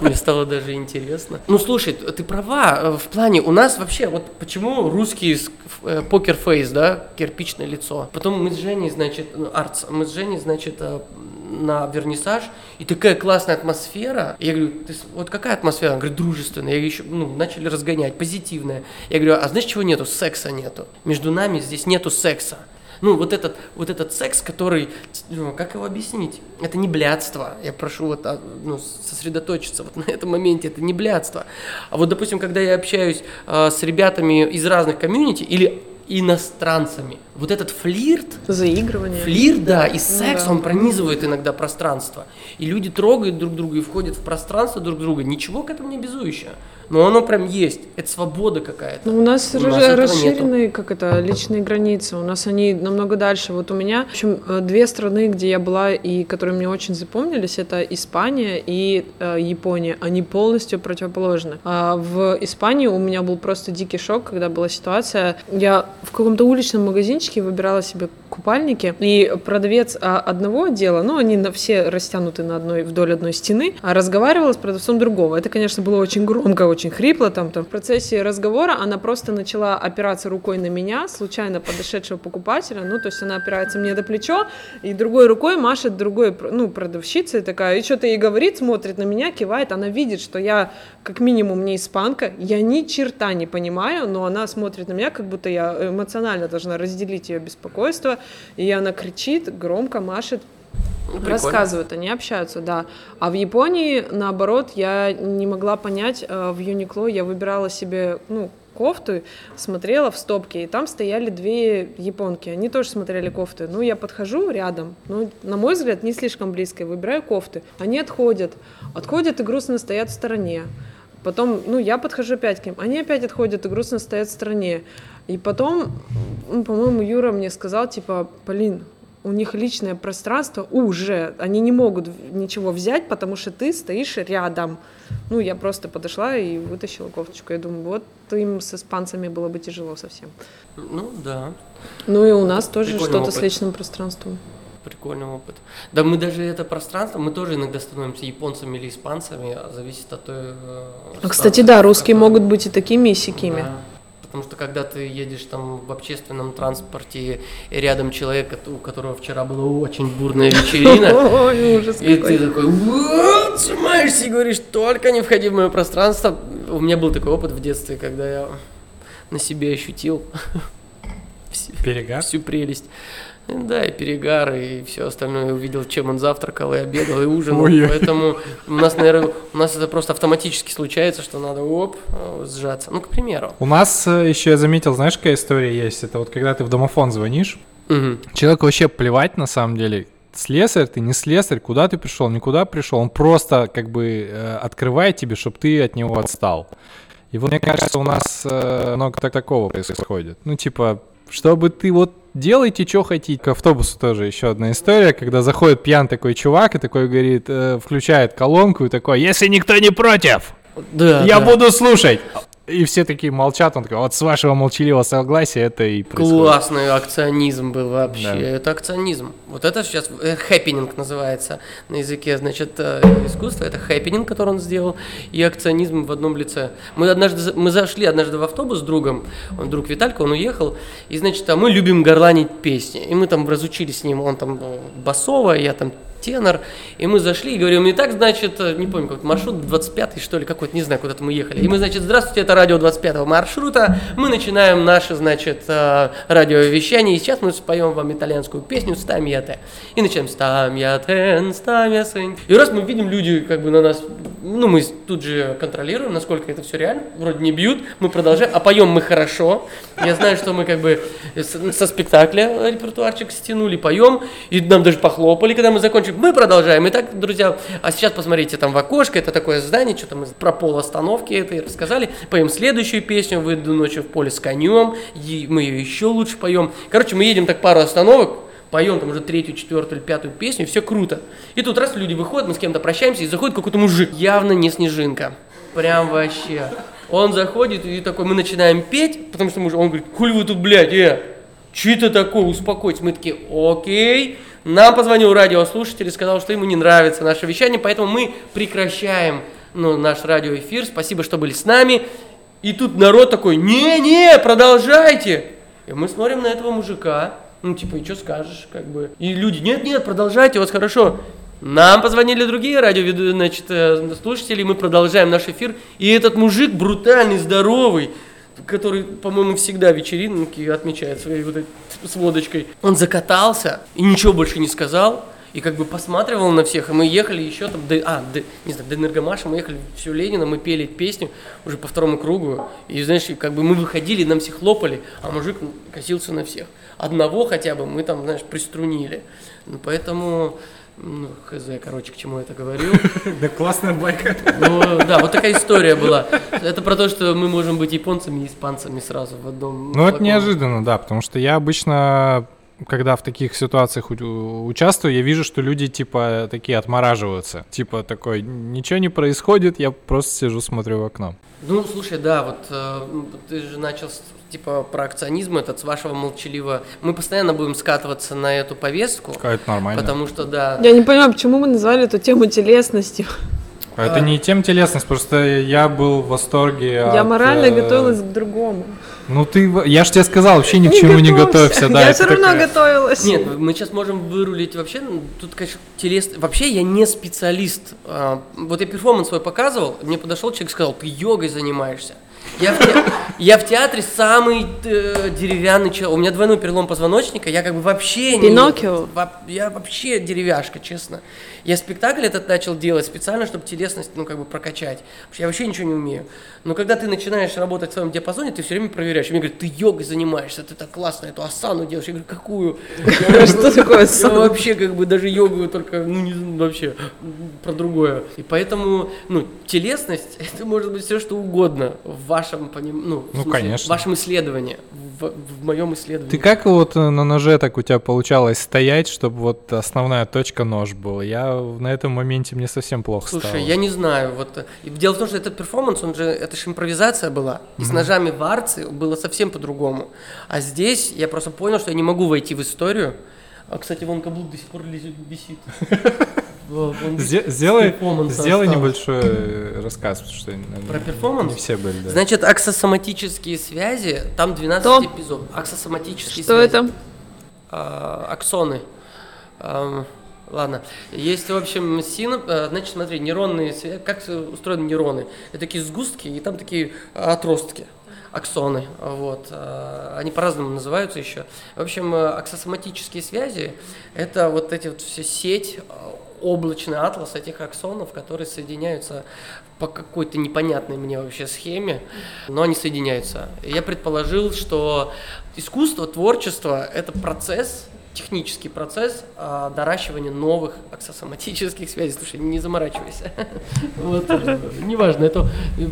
Мне стало даже интересно. Ну, слушай, ты права. Э, в плане, у нас вообще, вот почему русский э, покер-фейс, да, кирпичное лицо. Потом мы с Женей, значит, ну, артс, мы с Женей, значит, э, на вернисаж, и такая классная атмосфера. Я говорю, ты, вот какая атмосфера? Он говорит, дружественная. Я еще, ну, начали разгонять, позитивная. Я говорю, а знаешь, чего нету? Секса нету. Между нами здесь нету секса. Ну, вот этот, вот этот секс, который, ну, как его объяснить? Это не блядство. Я прошу вот а, ну, сосредоточиться вот на этом моменте. Это не блядство. А вот, допустим, когда я общаюсь э, с ребятами из разных комьюнити или иностранцами. Вот этот флирт... Заигрывание. Флирт, да, и ну секс, ну, да. он пронизывает иногда пространство. И люди трогают друг друга и входят в пространство друг друга. Ничего к этому не обязующее но оно прям есть. Это свобода какая-то. Ну, у нас, у нас расширенные, нету. как это, личные границы. У нас они намного дальше. Вот у меня, в общем, э, две страны, где я была и которые мне очень запомнились, это Испания и э, Япония. Они полностью противоположны. А в Испании у меня был просто дикий шок, когда была ситуация. Я в каком-то уличном магазинчике выбирала себе купальники, и продавец а, одного отдела, ну, они на все растянуты на одной, вдоль одной стены, а разговаривала с продавцом другого. Это, конечно, было очень громко, очень хрипло там, там. В процессе разговора она просто начала опираться рукой на меня, случайно подошедшего покупателя, ну, то есть она опирается мне до плечо, и другой рукой машет другой, ну, продавщица такая, и что-то ей говорит, смотрит на меня, кивает, она видит, что я как минимум не испанка, я ни черта не понимаю, но она смотрит на меня, как будто я эмоционально должна разделить ее беспокойство, и она кричит, громко машет, ну, Рассказывают, они общаются, да. А в Японии, наоборот, я не могла понять, э, в Юникло я выбирала себе, ну, кофту, смотрела в стопке, и там стояли две японки, они тоже смотрели кофты. Ну, я подхожу рядом, ну, на мой взгляд, не слишком близко, выбираю кофты. Они отходят, отходят и грустно стоят в стороне. Потом, ну, я подхожу опять к ним, они опять отходят и грустно стоят в стороне. И потом, по-моему, Юра мне сказал, типа, Полин, у них личное пространство уже, они не могут ничего взять, потому что ты стоишь рядом. Ну, я просто подошла и вытащила кофточку. Я думаю, вот им с испанцами было бы тяжело совсем. Ну, да. Ну, и у нас тоже что-то с личным пространством. Прикольный опыт. Да мы даже это пространство, мы тоже иногда становимся японцами или испанцами, а зависит от той... Э, а, кстати, да, русские могут быть и такими, и сякими. Да. Потому что когда ты едешь там в общественном транспорте, и рядом человек, у которого вчера была очень бурная вечерина, и ты такой, сжимаешься и говоришь, только не входи в мое пространство. У меня был такой опыт в детстве, когда я на себе ощутил всю прелесть. Да, и перегар, и все остальное. Увидел, чем он завтракал, и обедал, и ужинал. Ой. Поэтому у нас, наверное, у нас это просто автоматически случается, что надо оп, сжаться. Ну, к примеру. У нас э, еще я заметил, знаешь, какая история есть? Это вот когда ты в домофон звонишь, угу. человеку вообще плевать на самом деле, слесарь ты, не слесарь, куда ты пришел, никуда пришел, он просто как бы э, открывает тебе, чтобы ты от него отстал. И вот мне кажется, у нас э, много так такого происходит. Ну, типа, чтобы ты вот делайте, что хотите. К автобусу тоже еще одна история, когда заходит пьян такой чувак и такой говорит, э, включает колонку и такой, если никто не против, да, я да. буду слушать. И все такие молчат, он такой, вот с вашего молчаливого согласия это и происходит. Классный акционизм был вообще, да. это акционизм. Вот это сейчас э, хэппининг называется на языке, значит, э, искусства, это хэппининг, который он сделал, и акционизм в одном лице. Мы однажды, мы зашли однажды в автобус с другом, он друг Виталька, он уехал, и, значит, а мы любим горланить песни, и мы там разучились с ним, он там басовая, я там тенор, и мы зашли и говорим, итак, значит, не помню, какой маршрут, 25 что ли, какой-то, не знаю, куда-то мы ехали. И мы, значит, здравствуйте, это радио 25 маршрута, мы начинаем наше, значит, э, радиовещание, и сейчас мы споем вам итальянскую песню «Стам я те». И начинаем «Стам я тен, стам я сын». И раз мы видим, люди как бы на нас, ну, мы тут же контролируем, насколько это все реально, вроде не бьют, мы продолжаем, а поем мы хорошо. Я знаю, что мы как бы со спектакля репертуарчик стянули, поем, и нам даже похлопали, когда мы закончили. Мы продолжаем. Итак, друзья, а сейчас посмотрите там в окошко, это такое здание, что-то мы про пол остановки это и рассказали. Поем следующую песню, выйду ночью в поле с конем, и мы ее еще лучше поем. Короче, мы едем так пару остановок, поем там уже третью, четвертую пятую песню, все круто. И тут раз люди выходят, мы с кем-то прощаемся, и заходит какой-то мужик, явно не снежинка. Прям вообще. Он заходит и такой, мы начинаем петь, потому что мы, он говорит, хули вы тут, блядь, э, что это такое, успокойтесь. Мы такие, окей. Нам позвонил радиослушатель и сказал, что ему не нравится наше вещание, поэтому мы прекращаем ну, наш радиоэфир. Спасибо, что были с нами. И тут народ такой, не-не, продолжайте. И мы смотрим на этого мужика, ну, типа, и что скажешь, как бы. И люди, нет-нет, продолжайте, вас хорошо. Нам позвонили другие радио, значит, э, слушатели, мы продолжаем наш эфир. И этот мужик брутальный, здоровый, который, по-моему, всегда вечеринки отмечает своей вот этой с водочкой. Он закатался и ничего больше не сказал. И как бы посматривал на всех, и мы ехали еще там, до, а, до, не знаю, до Энергомаша, мы ехали все Ленина, мы пели песню уже по второму кругу, и знаешь, как бы мы выходили, нам все хлопали, а мужик косился на всех. Одного хотя бы мы там, знаешь, приструнили. Ну, поэтому, ну, хз, короче, к чему я это говорю. Да классная байка. Ну, да, вот такая история была. Это про то, что мы можем быть японцами и испанцами сразу в одном. Ну, это неожиданно, да, потому что я обычно когда в таких ситуациях участвую, я вижу, что люди типа такие отмораживаются. Типа такой, ничего не происходит, я просто сижу, смотрю в окно. Ну, слушай, да, вот э, ты же начал типа про акционизм этот с вашего молчаливого. Мы постоянно будем скатываться на эту повестку. А это нормально. Потому что, да. Я не понимаю, почему мы назвали эту тему телесностью. А это не тем телесность, просто я был в восторге. Я от, морально э... готовилась к другому. Ну ты, я же тебе сказал, вообще ни к чему не готовься, да. Я все равно такая... готовилась. Нет, мы сейчас можем вырулить вообще, ну, тут, конечно, телес... Вообще я не специалист. А, вот я перформанс свой показывал, мне подошел человек и сказал, ты йогой занимаешься. Я в, те... я в театре самый э, деревянный человек. У меня двойной перелом позвоночника. Я как бы вообще Пиноккио. не... Я вообще деревяшка, честно. Я спектакль этот начал делать специально, чтобы телесность, ну, как бы прокачать. Потому что я вообще ничего не умею. Но когда ты начинаешь работать в своем диапазоне, ты все время проверяешь. И мне говорят, ты йогой занимаешься, ты так классно эту асану делаешь. Я говорю, какую? Что такое асана? Я вообще как бы даже йогу только, ну, не вообще, про другое. И поэтому, ну, телесность, это может быть все, что угодно в вашем, ну, ну конечно. в вашем исследовании, в, в моем исследовании. Ты как вот на ноже так у тебя получалось стоять, чтобы вот основная точка нож был? Я на этом моменте мне совсем плохо Слушай, стало. я не знаю. Вот дело в том, что этот перформанс, он же, это же импровизация была. И mm-hmm. с ножами в Арте было совсем по-другому. А здесь я просто понял, что я не могу войти в историю. А, кстати, вон каблук до сих пор висит. Сделай, сделай небольшой э, рассказ, потому что про перформанс. Не все были. Да. Значит, аксосоматические связи, там 12 эпизодов. Аксосоматические Что связи. это? А, аксоны. Ладно. Есть, в общем, синап... Э, значит, смотри, нейронные связи. Как устроены нейроны? Это такие сгустки, и там такие отростки аксоны, вот, э, они по-разному называются еще. В общем, э, аксосоматические связи – это вот эти вот все сеть, облачный атлас этих аксонов, которые соединяются по какой-то непонятной мне вообще схеме, но они соединяются. Я предположил, что искусство, творчество – это процесс, технический процесс а, доращивания новых аксосоматических связей. Слушай, не заморачивайся. Вот, э, неважно, это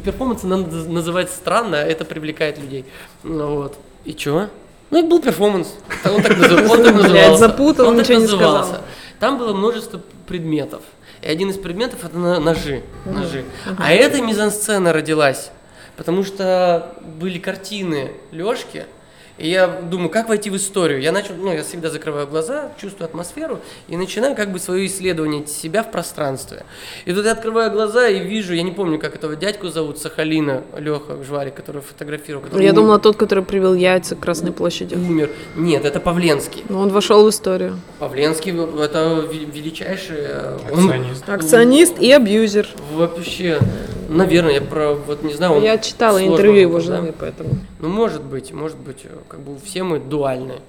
перформанс надо называть странно, это привлекает людей. Вот. И чё? Ну, и был перформанс. Он так, назыв... он так назывался. запутал, он ничего не сказал. Там было множество предметов. И один из предметов это ножи. ножи. А эта мизансцена родилась, потому что были картины Лёшки, И я думаю, как войти в историю? Я начал, ну, я всегда закрываю глаза, чувствую атмосферу и начинаю как бы свое исследование себя в пространстве. И тут я открываю глаза и вижу, я не помню, как этого дядьку зовут, Сахалина, Леха Жварик, который фотографировал. Который я умер. думала, тот, который привел яйца к Красной площади. Умер. Нет, это Павленский. Но он вошел в историю. Павленский, это величайший... Э, Акционист. Он, Акционист и абьюзер. Вообще, наверное, я про, вот не знаю... Я читала интервью его жены, поэтому... Ну, может быть, может быть, как бы все мы дуальны.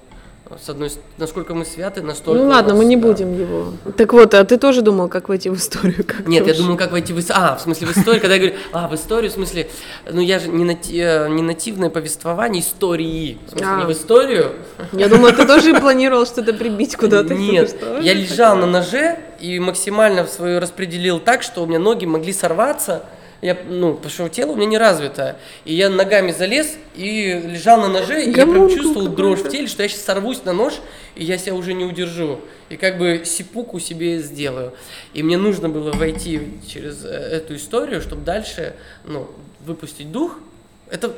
С одной насколько мы святы, настолько. Ну ладно, нас, мы не да. будем его. Так вот, а ты тоже думал, как войти в историю? Как Нет, я думал, как войти в историю. А, в смысле, в историю, когда я говорю, а, в историю, в смысле, ну я же не, нати... Э, не нативное повествование истории. В смысле, а. не в историю. Я думала, ты тоже планировал что-то прибить куда-то. Нет, я лежал на ноже и максимально свою распределил так, что у меня ноги могли сорваться я, ну, потому что тело у меня не развито. И я ногами залез и лежал на ноже, и я прям чувствовал дрожь в теле, что я сейчас сорвусь на нож, и я себя уже не удержу. И как бы сипуку себе сделаю. И мне нужно было войти через э, эту историю, чтобы дальше, ну, выпустить дух. Это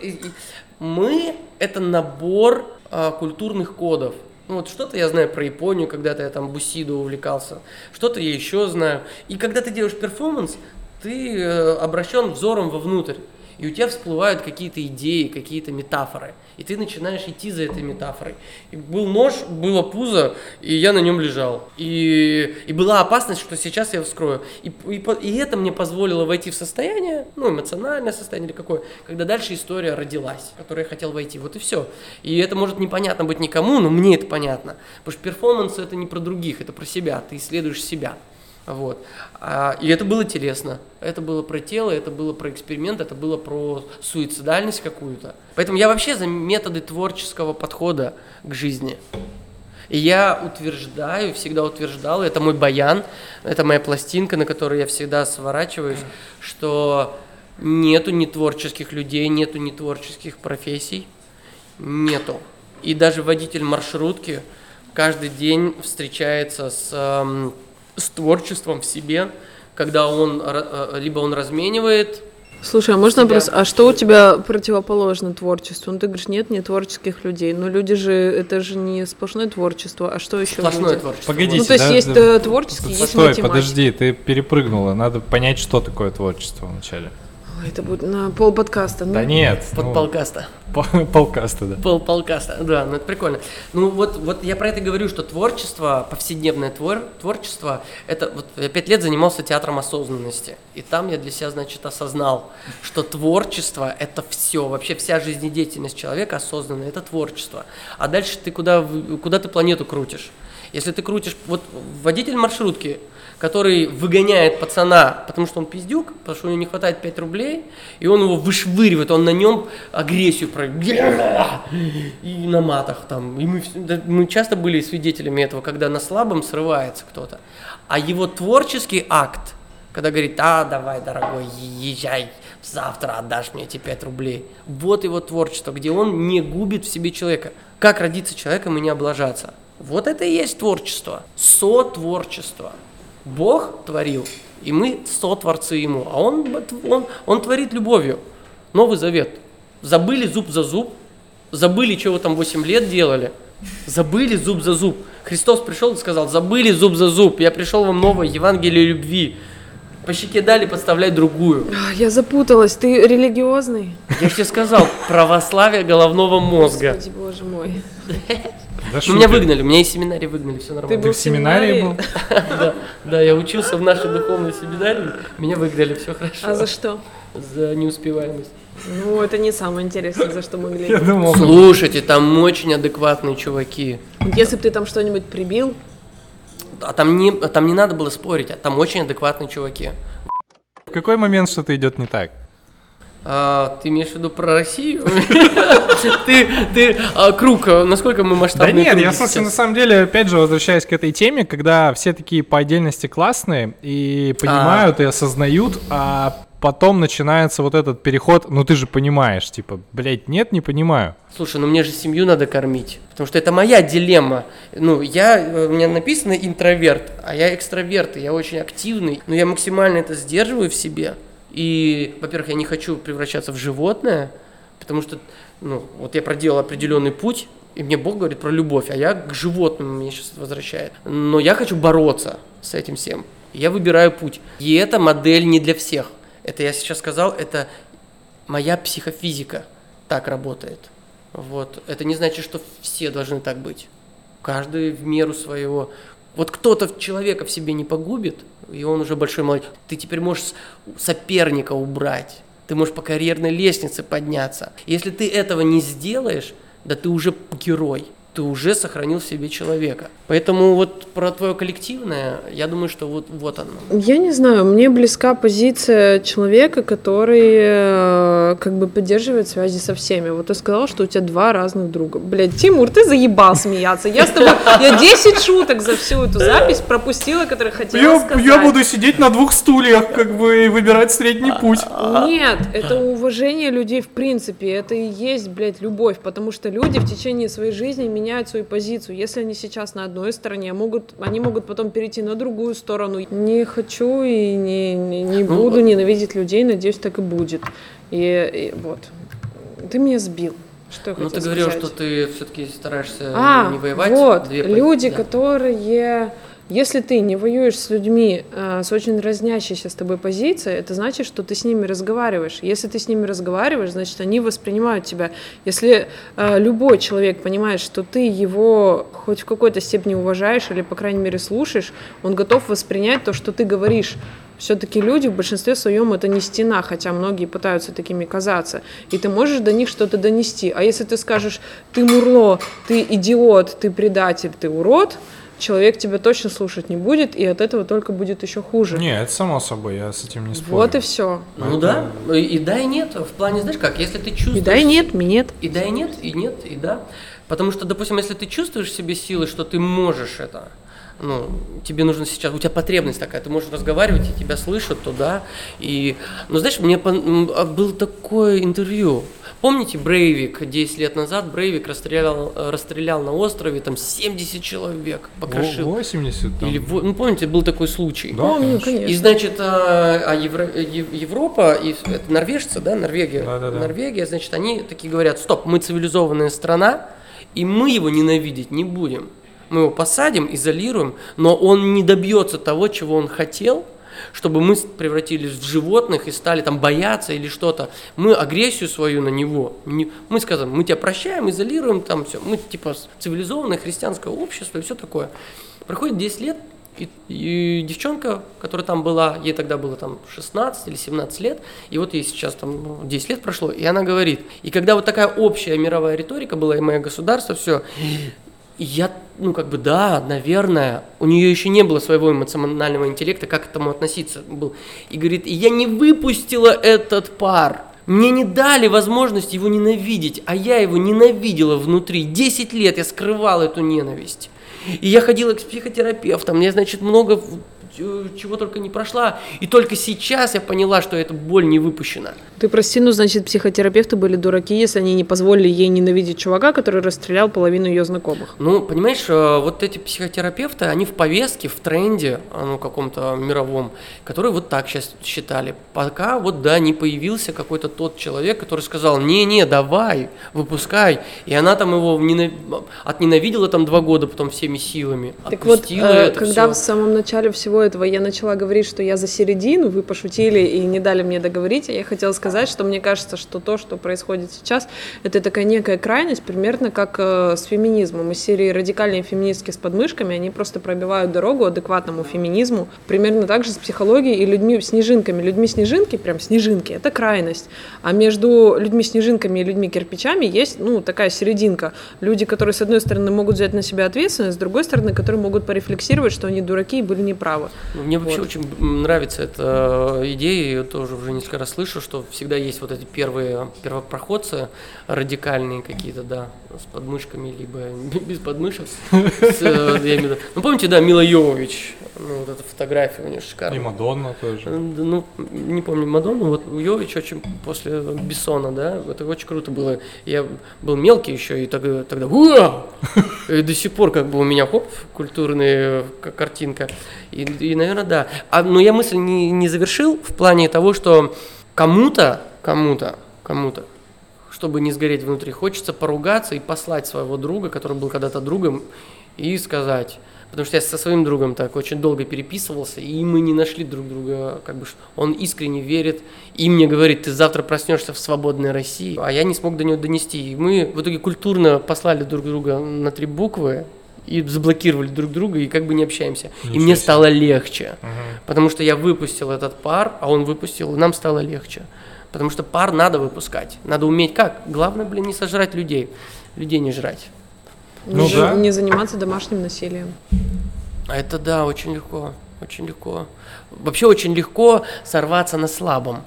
мы это набор а, культурных кодов. Ну вот что-то я знаю про Японию, когда-то я там бусиду увлекался, что-то я еще знаю. И когда ты делаешь перформанс, ты э, обращен взором вовнутрь, и у тебя всплывают какие-то идеи, какие-то метафоры, и ты начинаешь идти за этой метафорой. И был нож, было пузо, и я на нем лежал. И, и была опасность, что сейчас я вскрою. И, и, и это мне позволило войти в состояние, ну, эмоциональное состояние или какое, когда дальше история родилась, в которую я хотел войти. Вот и все. И это может непонятно быть никому, но мне это понятно. Потому что перформанс это не про других, это про себя. Ты исследуешь себя. Вот. А, и это было телесно. Это было про тело, это было про эксперимент, это было про суицидальность какую-то. Поэтому я вообще за методы творческого подхода к жизни. И я утверждаю, всегда утверждал, это мой баян, это моя пластинка, на которой я всегда сворачиваюсь, что нету нетворческих людей, нету нетворческих профессий, нету. И даже водитель маршрутки каждый день встречается с с творчеством в себе, когда он э, либо он разменивает. Слушай, а можно вопрос, а что у тебя противоположно творчеству? Ну ты говоришь, нет, не творческих людей, но люди же, это же не сплошное творчество, а что еще? Сплошное люди? творчество. Погодите, ну то есть да, есть да, э, творческий, есть Стой, подожди, ты перепрыгнула, надо понять, что такое творчество вначале. Это будет на пол подкаста. Ну? Да нет. Под ну, полкаста. Полкаста, да. Пол полкаста, да, ну это прикольно. Ну вот, вот я про это говорю, что творчество, повседневное твор, творчество, это вот я пять лет занимался театром осознанности. И там я для себя, значит, осознал, что творчество это все, вообще вся жизнедеятельность человека осознанная, это творчество. А дальше ты куда, куда ты планету крутишь? Если ты крутишь, вот водитель маршрутки, который выгоняет пацана, потому что он пиздюк, потому что у него не хватает 5 рублей, и он его вышвыривает, он на нем агрессию проявляет, и на матах там. И мы, мы часто были свидетелями этого, когда на слабом срывается кто-то. А его творческий акт, когда говорит, а, давай, дорогой, езжай, завтра отдашь мне эти 5 рублей. Вот его творчество, где он не губит в себе человека. Как родиться человеком и не облажаться? Вот это и есть творчество. Сотворчество. Бог творил, и мы сотворцы Ему, а Он, он, он творит любовью. Новый Завет. Забыли зуб за зуб, забыли, вы там 8 лет делали, забыли зуб за зуб. Христос пришел и сказал, забыли зуб за зуб, я пришел вам новое Евангелие любви. По щеке дали, подставлять другую. Я запуталась, ты религиозный? Я же тебе сказал, православие головного мозга. Господи, боже мой. Да ну, меня выгнали, меня из семинарии выгнали, все нормально. Ты был в семинарии был? Да, да, я учился в нашей духовной семинарии, меня выгнали, все хорошо. А за что? За неуспеваемость. Ну, это не самое интересное, за что могли. Я думал, Слушайте, там очень адекватные чуваки. Если бы ты там что-нибудь прибил. А там не, там не надо было спорить, а там очень адекватные чуваки. В какой момент что-то идет не так? А, ты имеешь в виду про Россию? Ты, ты, а, круг, а насколько мы масштабные? Да нет, я, собственно, на самом деле, опять же, возвращаясь к этой теме, когда все такие по отдельности классные и понимают, и осознают, а потом начинается вот этот переход, ну ты же понимаешь, типа, блядь, нет, не понимаю. Слушай, ну мне же семью надо кормить, потому что это моя дилемма. Ну, я, у меня написано интроверт, а я экстраверт, и я очень активный, но я максимально это сдерживаю в себе. И, во-первых, я не хочу превращаться в животное, Потому что, ну, вот я проделал определенный путь, и мне Бог говорит про любовь, а я к животным меня сейчас возвращает. Но я хочу бороться с этим всем. Я выбираю путь. И эта модель не для всех. Это я сейчас сказал, это моя психофизика так работает. Вот. Это не значит, что все должны так быть. Каждый в меру своего. Вот кто-то человека в себе не погубит, и он уже большой молодец. Ты теперь можешь соперника убрать. Ты можешь по карьерной лестнице подняться. Если ты этого не сделаешь, да ты уже герой ты уже сохранил в себе человека. Поэтому вот про твое коллективное, я думаю, что вот, вот оно. Я не знаю, мне близка позиция человека, который э, как бы поддерживает связи со всеми. Вот ты сказал, что у тебя два разных друга. Блядь, Тимур, ты заебал смеяться. Я с тобой, я 10 шуток за всю эту запись пропустила, которые хотела я, сказать. Я буду сидеть на двух стульях, как бы, и выбирать средний путь. Нет, это уважение людей в принципе. Это и есть, блядь, любовь. Потому что люди в течение своей жизни меняют свою позицию. Если они сейчас на одной стороне, могут, они могут потом перейти на другую сторону. Не хочу и не, не, не ну, буду ненавидеть людей, надеюсь, так и будет. И, и вот. Ты меня сбил. Что ну, ты говорил, что ты все-таки стараешься а, не воевать. Вот, люди, да. которые если ты не воюешь с людьми э, с очень разнящейся с тобой позицией, это значит, что ты с ними разговариваешь. Если ты с ними разговариваешь, значит, они воспринимают тебя. Если э, любой человек понимает, что ты его хоть в какой-то степени уважаешь или, по крайней мере, слушаешь, он готов воспринять то, что ты говоришь. Все-таки люди в большинстве своем это не стена, хотя многие пытаются такими казаться. И ты можешь до них что-то донести. А если ты скажешь, ты мурло, ты идиот, ты предатель, ты урод, человек тебя точно слушать не будет, и от этого только будет еще хуже. Не, это само собой, я с этим не спорю. Вот и все. Ну да, и да, и нет. В плане, знаешь как, если ты чувствуешь... И да, и нет, и нет. И да, и нет, и нет, и да. Потому что, допустим, если ты чувствуешь в себе силы, что ты можешь это, ну, тебе нужно сейчас, у тебя потребность такая, ты можешь разговаривать, и тебя слышат, то да. И, ну, знаешь, мне а, был такое интервью, Помните Брейвик 10 лет назад? Брейвик расстрелял, расстрелял на острове там 70 человек, покрошил. 80 там. Или, ну, помните, был такой случай. Да, Помню, конечно. И, значит, а, а Евро, Европа, и, это норвежцы, да, Норвегия, да, да, да. Норвегия, значит, они такие говорят, стоп, мы цивилизованная страна, и мы его ненавидеть не будем. Мы его посадим, изолируем, но он не добьется того, чего он хотел – чтобы мы превратились в животных и стали там бояться или что-то. Мы агрессию свою на него, мы скажем, мы тебя прощаем, изолируем, там все. Мы типа цивилизованное христианское общество и все такое. Проходит 10 лет, и, и девчонка, которая там была, ей тогда было там 16 или 17 лет, и вот ей сейчас там 10 лет прошло, и она говорит, и когда вот такая общая мировая риторика была, и мое государство, все, я, ну, как бы, да, наверное, у нее еще не было своего эмоционального интеллекта, как к этому относиться был. И говорит, я не выпустила этот пар. Мне не дали возможность его ненавидеть, а я его ненавидела внутри. Десять лет я скрывала эту ненависть. И я ходила к психотерапевтам, мне, значит, много Э, чего только не прошла. И только сейчас я поняла, что эта боль не выпущена. Ты прости, ну, значит, психотерапевты были дураки, если они не позволили ей ненавидеть чувака, который расстрелял половину ее знакомых. Ну, понимаешь, э, вот эти психотерапевты, они в повестке, в тренде, э, ну, каком-то мировом, которые вот так сейчас считали. Пока вот, да, не появился какой-то тот человек, который сказал, не-не, давай, выпускай. И она там его ненав... отненавидела там два года потом всеми силами. Так вот, э, когда все. в самом начале всего этого я начала говорить, что я за середину, вы пошутили и не дали мне договорить, а я хотела сказать, что мне кажется, что то, что происходит сейчас, это такая некая крайность, примерно как э, с феминизмом. Из серии радикальные феминистки с подмышками, они просто пробивают дорогу адекватному феминизму. Примерно так же с психологией и людьми-снежинками. Людьми-снежинки, прям снежинки, это крайность. А между людьми-снежинками и людьми-кирпичами есть, ну, такая серединка. Люди, которые, с одной стороны, могут взять на себя ответственность, с другой стороны, которые могут порефлексировать, что они дураки и были неправы. Мне вот. вообще очень нравится эта идея, я тоже уже несколько раз слышу, что всегда есть вот эти первые первопроходцы радикальные какие-то, да, с подмышками, либо без подмышек. Э, ну, помните, да, Мила Йовович, ну, вот эта фотография у нее шикарная. И Мадонна тоже. Э, ну, не помню Мадонну, вот Йович очень после Бессона, да, это очень круто было. Я был мелкий еще, и тогда, тогда и до сих пор как бы у меня, хоп, культурная картинка. И, и наверное, да. А, но я мысль не, не завершил в плане того, что кому-то, кому-то, кому-то чтобы не сгореть внутри, хочется поругаться и послать своего друга, который был когда-то другом, и сказать, потому что я со своим другом так очень долго переписывался, и мы не нашли друг друга, как бы он искренне верит, и мне говорит, ты завтра проснешься в свободной России, а я не смог до него донести. И мы в итоге культурно послали друг друга на три буквы, и заблокировали друг друга, и как бы не общаемся. Ничего и мне себе. стало легче, угу. потому что я выпустил этот пар, а он выпустил, и нам стало легче. Потому что пар надо выпускать. Надо уметь как? Главное, блин, не сожрать людей. Людей не жрать. Ну, не, да. не заниматься домашним насилием. А это да, очень легко. Очень легко. Вообще очень легко сорваться на слабом.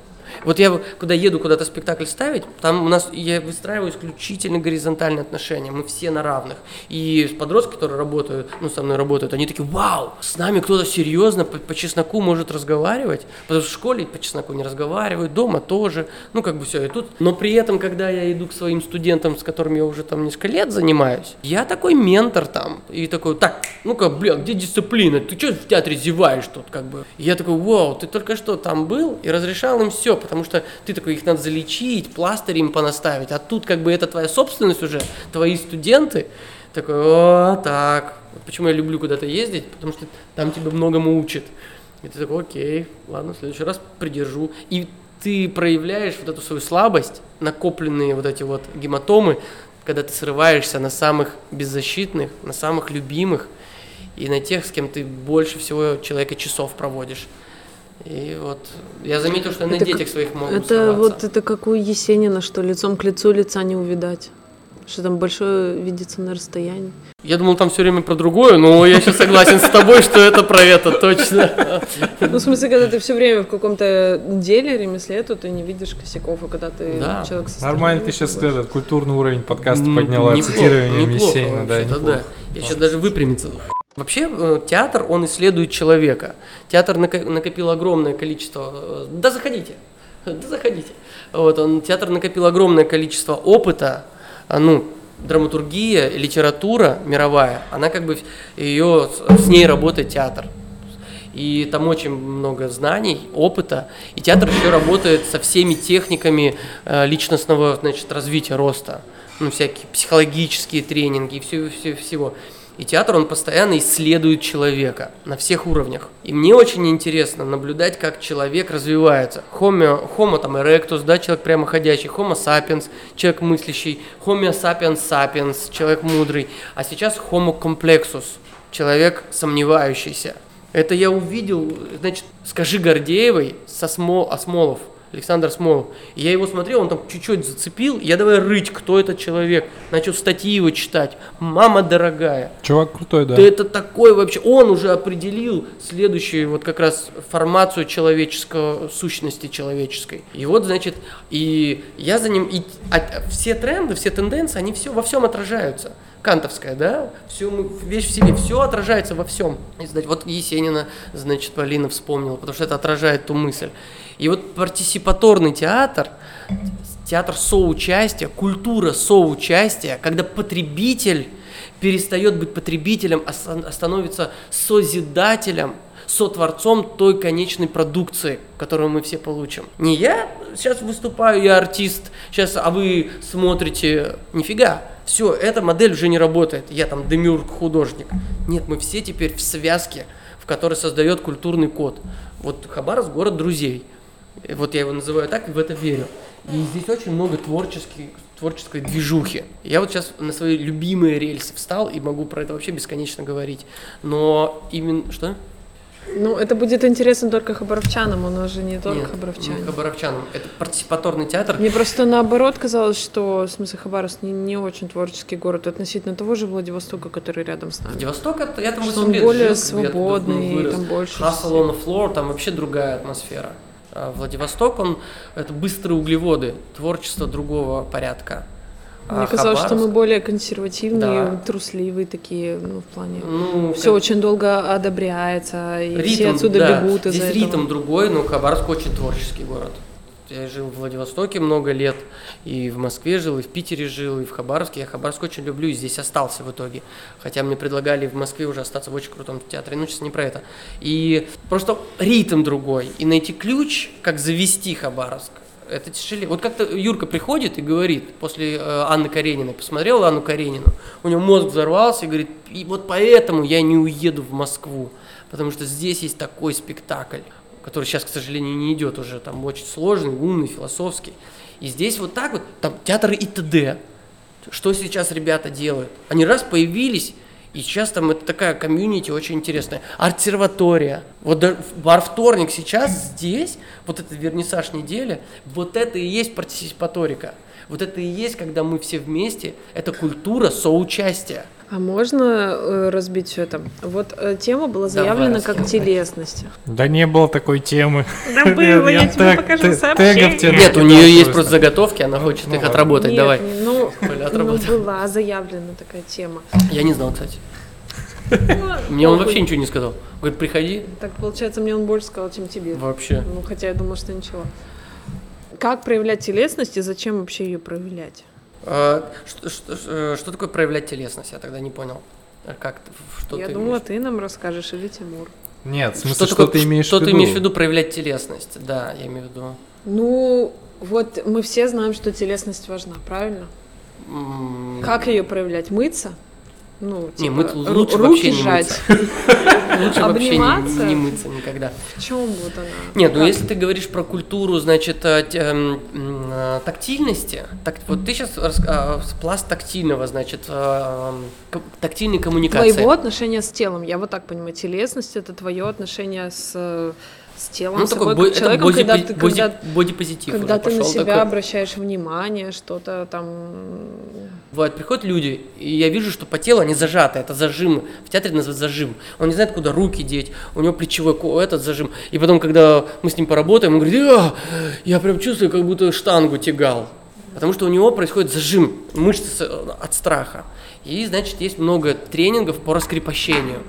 Вот я, когда еду куда-то спектакль ставить, там у нас, я выстраиваю исключительно горизонтальные отношения, мы все на равных. И подростки, которые работают, ну, со мной работают, они такие, вау, с нами кто-то серьезно по, по чесноку может разговаривать, потому что в школе по чесноку не разговаривают, дома тоже, ну, как бы все, и тут. Но при этом, когда я иду к своим студентам, с которыми я уже там несколько лет занимаюсь, я такой ментор там, и такой, так, ну-ка, бля, где дисциплина, ты что в театре зеваешь тут, как бы. И я такой, вау, ты только что там был и разрешал им все, потому что ты такой, их надо залечить, пластырь им понаставить, а тут как бы это твоя собственность уже, твои студенты, такой, о, так, почему я люблю куда-то ездить, потому что там тебя многому учат. И ты такой, окей, ладно, в следующий раз придержу. И ты проявляешь вот эту свою слабость, накопленные вот эти вот гематомы, когда ты срываешься на самых беззащитных, на самых любимых и на тех, с кем ты больше всего человека часов проводишь. И вот я заметил, что это на детях своих могут Это срываться. вот это как у Есенина, что лицом к лицу лица не увидать. Что там большое видится на расстоянии. Я думал, там все время про другое, но я сейчас согласен с тобой, что это про это точно. Ну, в смысле, когда ты все время в каком-то деле, ремесле, то ты не видишь косяков, а когда ты да. человек со Нормально ты сейчас этот культурный уровень подкаста подняла, цитирование Есенина, да, да. Я сейчас даже выпрямиться Вообще э, театр, он исследует человека. Театр накопил огромное количество... Э, да заходите, да заходите. Вот, он, театр накопил огромное количество опыта, а, ну, драматургия, литература мировая, она как бы, ее, с ней работает театр. И там очень много знаний, опыта. И театр еще работает со всеми техниками э, личностного значит, развития, роста. Ну, всякие психологические тренинги и все, все, всего. И театр, он постоянно исследует человека на всех уровнях. И мне очень интересно наблюдать, как человек развивается. Homo, homo там erectus, да, человек прямоходящий, homo sapiens, человек мыслящий, homo sapiens sapiens, человек мудрый. А сейчас homo complexus, человек сомневающийся. Это я увидел, значит, скажи Гордеевой со Смол, Осмолов – Александр Смолов. И я его смотрел, он там чуть-чуть зацепил, я давай рыть, кто этот человек. Начал статьи его читать. Мама дорогая. Чувак крутой, да. Ты это такой вообще, он уже определил следующую вот как раз формацию человеческого, сущности человеческой. И вот, значит, и я за ним, и а, все тренды, все тенденции, они все, во всем отражаются кантовская, да, все, вещь в себе, все отражается во всем. И, значит, вот Есенина, значит, Полина вспомнила, потому что это отражает ту мысль. И вот партисипаторный театр, театр соучастия, культура соучастия, когда потребитель перестает быть потребителем, а становится созидателем, сотворцом той конечной продукции, которую мы все получим. Не я сейчас выступаю, я артист, сейчас, а вы смотрите, нифига, все, эта модель уже не работает, я там демюрк, художник. Нет, мы все теперь в связке, в которой создает культурный код. Вот Хабаровск – город друзей. Вот я его называю так и в это верю. И здесь очень много творческих, творческой движухи. Я вот сейчас на свои любимые рельсы встал и могу про это вообще бесконечно говорить. Но именно... Что? Ну, это будет интересно только хабаровчанам, он уже не только Нет, хабаровчанам. Не хабаровчанам. Это партиципаторный театр. Мне просто наоборот казалось, что, в смысле, Хабаровск не, не очень творческий город относительно того же Владивостока, который рядом с нами. Владивосток, это, я там что он лет более жил, свободный, там больше... Hustle on the floor, там вообще другая атмосфера. А Владивосток, он, это быстрые углеводы, творчество другого порядка. Мне а казалось, Хабаровск... что мы более консервативные, да. трусливые такие, ну, в плане. Ну, все как... очень долго одобряется, и ритм, все отсюда да. бегут из-за Здесь этого. ритм другой, но Хабаровск очень творческий город. Я жил в Владивостоке много лет, и в Москве жил, и в Питере жил, и в Хабаровске. Я Хабаровск очень люблю, и здесь остался в итоге. Хотя мне предлагали в Москве уже остаться в очень крутом театре, ну сейчас не про это. И просто ритм другой, и найти ключ, как завести Хабаровск, это тяжелее. Вот как-то Юрка приходит и говорит, после э, Анны Карениной, посмотрел Анну Каренину, у него мозг взорвался и говорит, и вот поэтому я не уеду в Москву, потому что здесь есть такой спектакль, который сейчас, к сожалению, не идет уже, там очень сложный, умный, философский. И здесь вот так вот, там театр и т.д. Что сейчас ребята делают? Они раз появились, и сейчас там это такая комьюнити очень интересная. Артсерватория. Вот бар вторник сейчас здесь, вот этот вернисаж недели, вот это и есть партисипаторика. Вот это и есть, когда мы все вместе, это культура соучастия. А можно э, разбить все это? Вот э, тема была заявлена Давай, как телесность. Да не было такой темы. Да было, я, тебе покажу сообщение. Нет, у нее есть просто заготовки, она хочет их отработать. Давай. Ну, ну, была заявлена такая тема. Я не знал, кстати. Мне он вообще ничего не сказал. Говорит, приходи. Так получается, мне он больше сказал, чем тебе. Вообще. Ну, хотя я думала, что ничего. Как проявлять телесность и зачем вообще ее проявлять? А, что, что, э, что такое проявлять телесность? Я тогда не понял. Как, что Я ты думала, имеешь? ты нам расскажешь, или Тимур. Нет, в смысле, что, что такое, ты имеешь что в виду? Что ты имеешь в виду проявлять телесность? Да, я имею в виду. Ну, вот мы все знаем, что телесность важна, правильно? Как ее проявлять? Мыться? Ну, типа, не, мы лучше руки вообще жать. не мыться. Лучше вообще не, не мыться никогда. В чем вот она? Нет, ну если ты говоришь про культуру, значит, э, эм, э, тактильности, так, вот ты сейчас э, пласт тактильного, значит, тактильной коммуникации. Твоего отношения с телом, я вот так понимаю, телесность это твое отношение с с телом, ну, с собой, бо- человеком, боди, когда ты, боди, когда, бодипозитив когда ты на себя такой. обращаешь внимание, что-то там. Бывает, приходят люди, и я вижу, что по телу они зажаты, это зажим, в театре называют зажим. Он не знает, куда руки деть, у него плечевой этот зажим. И потом, когда мы с ним поработаем, он говорит, а, я прям чувствую, как будто штангу тягал. Потому что у него происходит зажим мышцы от страха. И, значит, есть много тренингов по раскрепощению.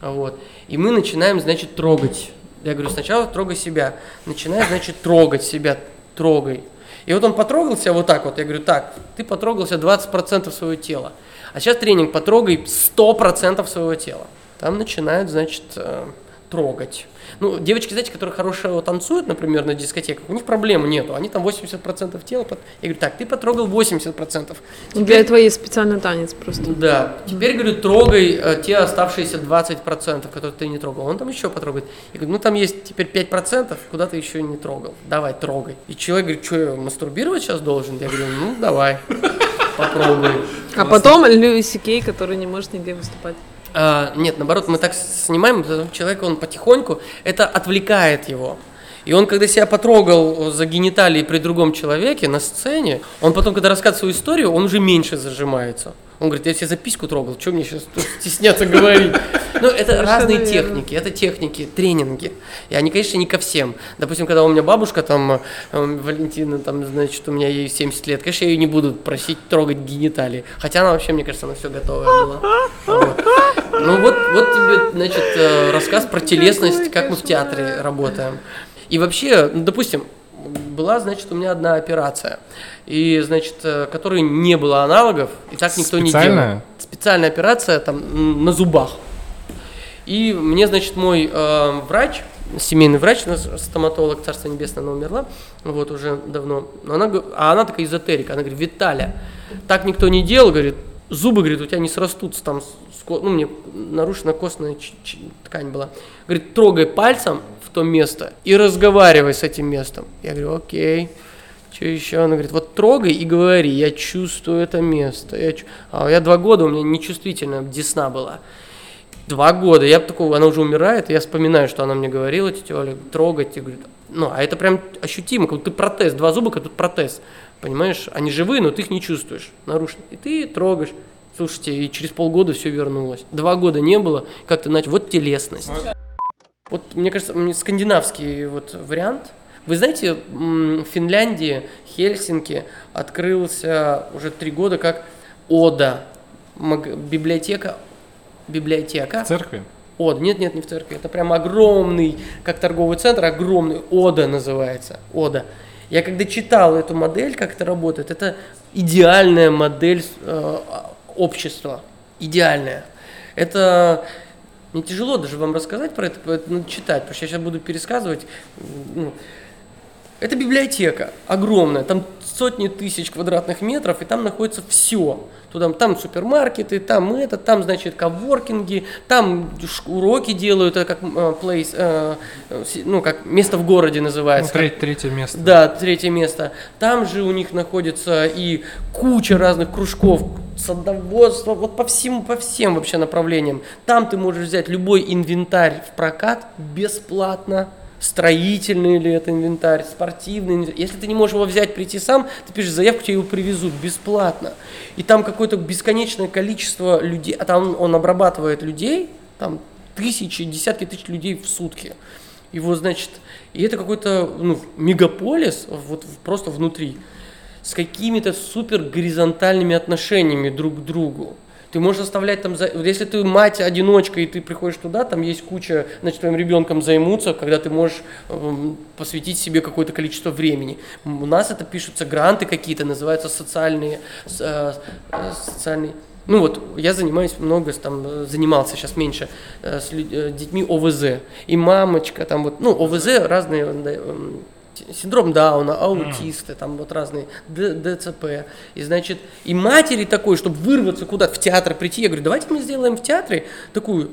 Вот. И мы начинаем, значит, трогать я говорю, сначала трогай себя. Начинай, значит, трогать себя, трогай. И вот он потрогал себя вот так вот. Я говорю, так, ты потрогался 20% своего тела. А сейчас тренинг, потрогай 100% своего тела. Там начинают, значит, э, трогать. Ну, девочки, знаете, которые хорошо танцуют, например, на дискотеках, у них проблемы нету. Они там 80% тела. Под... Я говорю, так, ты потрогал 80%. Теперь... Для этого есть специальный танец просто. Да. Теперь, говорю, трогай э, те оставшиеся 20%, которые ты не трогал. Он там еще потрогает. Я говорю, ну там есть теперь 5%, куда ты еще не трогал. Давай, трогай. И человек говорит, что я мастурбировать сейчас должен? Я говорю, ну давай, попробуй. А потом Льюис Кей, который не может нигде выступать. А, нет, наоборот, мы так снимаем, человек, он потихоньку, это отвлекает его. И он, когда себя потрогал за гениталии при другом человеке на сцене, он потом, когда рассказывает свою историю, он уже меньше зажимается. Он говорит, я себе за письку трогал, что мне сейчас стесняться говорить? Ну, это разные техники, это техники, тренинги. И они, конечно, не ко всем. Допустим, когда у меня бабушка, там, э, Валентина, там, значит, у меня ей 70 лет, конечно, я ее не буду просить трогать гениталии. Хотя она вообще, мне кажется, она все готовая была. Вот. Ну, вот, вот тебе, значит, э, рассказ про телесность, как мы в театре работаем. И вообще, ну, допустим, была, значит, у меня одна операция, и, значит, э, которой не было аналогов, и так никто не делал. Специальная операция там на зубах. И мне, значит, мой э, врач, семейный врач, стоматолог, царство небесное, она умерла, вот уже давно, но она, а она такая эзотерика, она говорит, Виталя, так никто не делал, говорит, зубы, говорит, у тебя не срастутся, там, ну, мне нарушена костная ткань была. Говорит, трогай пальцем, в то место и разговаривай с этим местом. Я говорю, окей. Что еще? Она говорит, вот трогай и говори, я чувствую это место. Я чу... А я два года, у меня нечувствительная десна была. Два года, я такого, она уже умирает, и я вспоминаю, что она мне говорила, тетя Оля, трогать, и говорит, ну, а это прям ощутимо, как будто протез, два зуба, как тут протез, понимаешь, они живые, но ты их не чувствуешь, нарушено, и ты трогаешь, слушайте, и через полгода все вернулось, два года не было, как-то, значит, вот телесность. Вот, мне кажется, скандинавский вот вариант. Вы знаете, в Финляндии, Хельсинки открылся уже три года как ОДА, библиотека, библиотека. В церкви? ОДА, нет, нет, не в церкви, это прям огромный, как торговый центр, огромный, ОДА называется, ОДА. Я когда читал эту модель, как это работает, это идеальная модель э, общества, идеальная. Это мне тяжело даже вам рассказать про это, это надо читать, потому что я сейчас буду пересказывать. Ну, Это библиотека огромная, там сотни тысяч квадратных метров, и там находится все. Туда, там супермаркеты, там это, там, значит, коворкинги, там уроки делают, это как place, uh, ну, как место в городе называется. Ну, треть, третье место. Да, третье место. Там же у них находится и куча разных кружков, садоводство, вот по всему, по всем вообще направлениям. Там ты можешь взять любой инвентарь в прокат бесплатно строительный ли это инвентарь, спортивный инвентарь. Если ты не можешь его взять, прийти сам, ты пишешь заявку, тебе его привезут бесплатно. И там какое-то бесконечное количество людей, а там он обрабатывает людей, там тысячи, десятки тысяч людей в сутки. Его, значит, и это какой-то ну, мегаполис вот просто внутри с какими-то супер горизонтальными отношениями друг к другу. Ты можешь оставлять там, если ты мать-одиночка и ты приходишь туда, там есть куча, значит, твоим ребенком займутся, когда ты можешь эм, посвятить себе какое-то количество времени. У нас это пишутся гранты какие-то, называются социальные, э, э, социальные ну вот, я занимаюсь много, там, занимался сейчас меньше э, с детьми ОВЗ. И мамочка, там вот, ну, ОВЗ разные эм, синдром Дауна, аутисты, там вот разные, ДЦП. И значит, и матери такой, чтобы вырваться куда-то в театр прийти, я говорю, давайте мы сделаем в театре такую,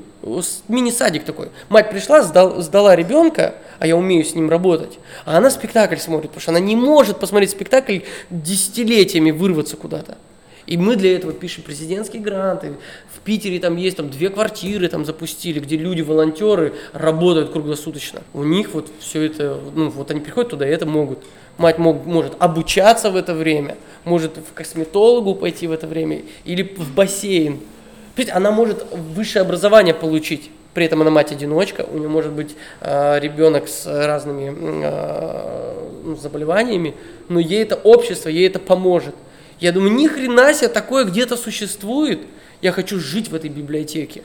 мини-садик такой. Мать пришла, сдал, сдала ребенка, а я умею с ним работать, а она спектакль смотрит, потому что она не может посмотреть спектакль десятилетиями вырваться куда-то. И мы для этого пишем президентские гранты. В Питере там есть там две квартиры там запустили, где люди, волонтеры работают круглосуточно. У них вот все это, ну вот они приходят туда и это могут. Мать мог, может обучаться в это время, может в косметологу пойти в это время или в бассейн. Она может высшее образование получить. При этом она мать-одиночка, у нее может быть э, ребенок с разными э, заболеваниями, но ей это общество, ей это поможет. Я думаю, ни хрена себе такое где-то существует. Я хочу жить в этой библиотеке.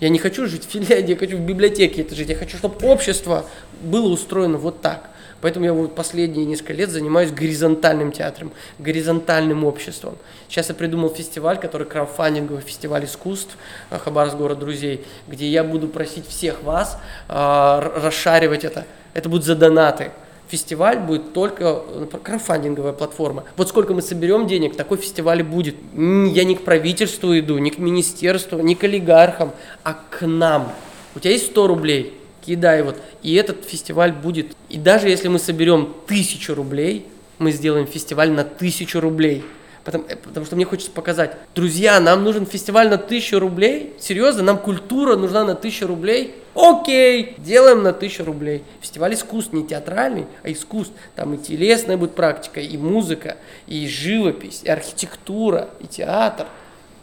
Я не хочу жить в Финляндии, я хочу в библиотеке это жить. Я хочу, чтобы общество было устроено вот так. Поэтому я вот последние несколько лет занимаюсь горизонтальным театром, горизонтальным обществом. Сейчас я придумал фестиваль, который краудфандинговый фестиваль искусств э, Хабаровск город друзей, где я буду просить всех вас э, расшаривать это. Это будет за донаты фестиваль будет только э, краудфандинговая платформа. Вот сколько мы соберем денег, такой фестиваль и будет. Я не к правительству иду, не к министерству, не к олигархам, а к нам. У тебя есть 100 рублей, кидай вот. И этот фестиваль будет. И даже если мы соберем тысячу рублей, мы сделаем фестиваль на тысячу рублей. Потому, э, потому что мне хочется показать, друзья, нам нужен фестиваль на тысячу рублей. Серьезно, нам культура нужна на тысячу рублей. Окей, делаем на тысячу рублей. Фестиваль искусств не театральный, а искусств. Там и телесная будет практика, и музыка, и живопись, и архитектура, и театр –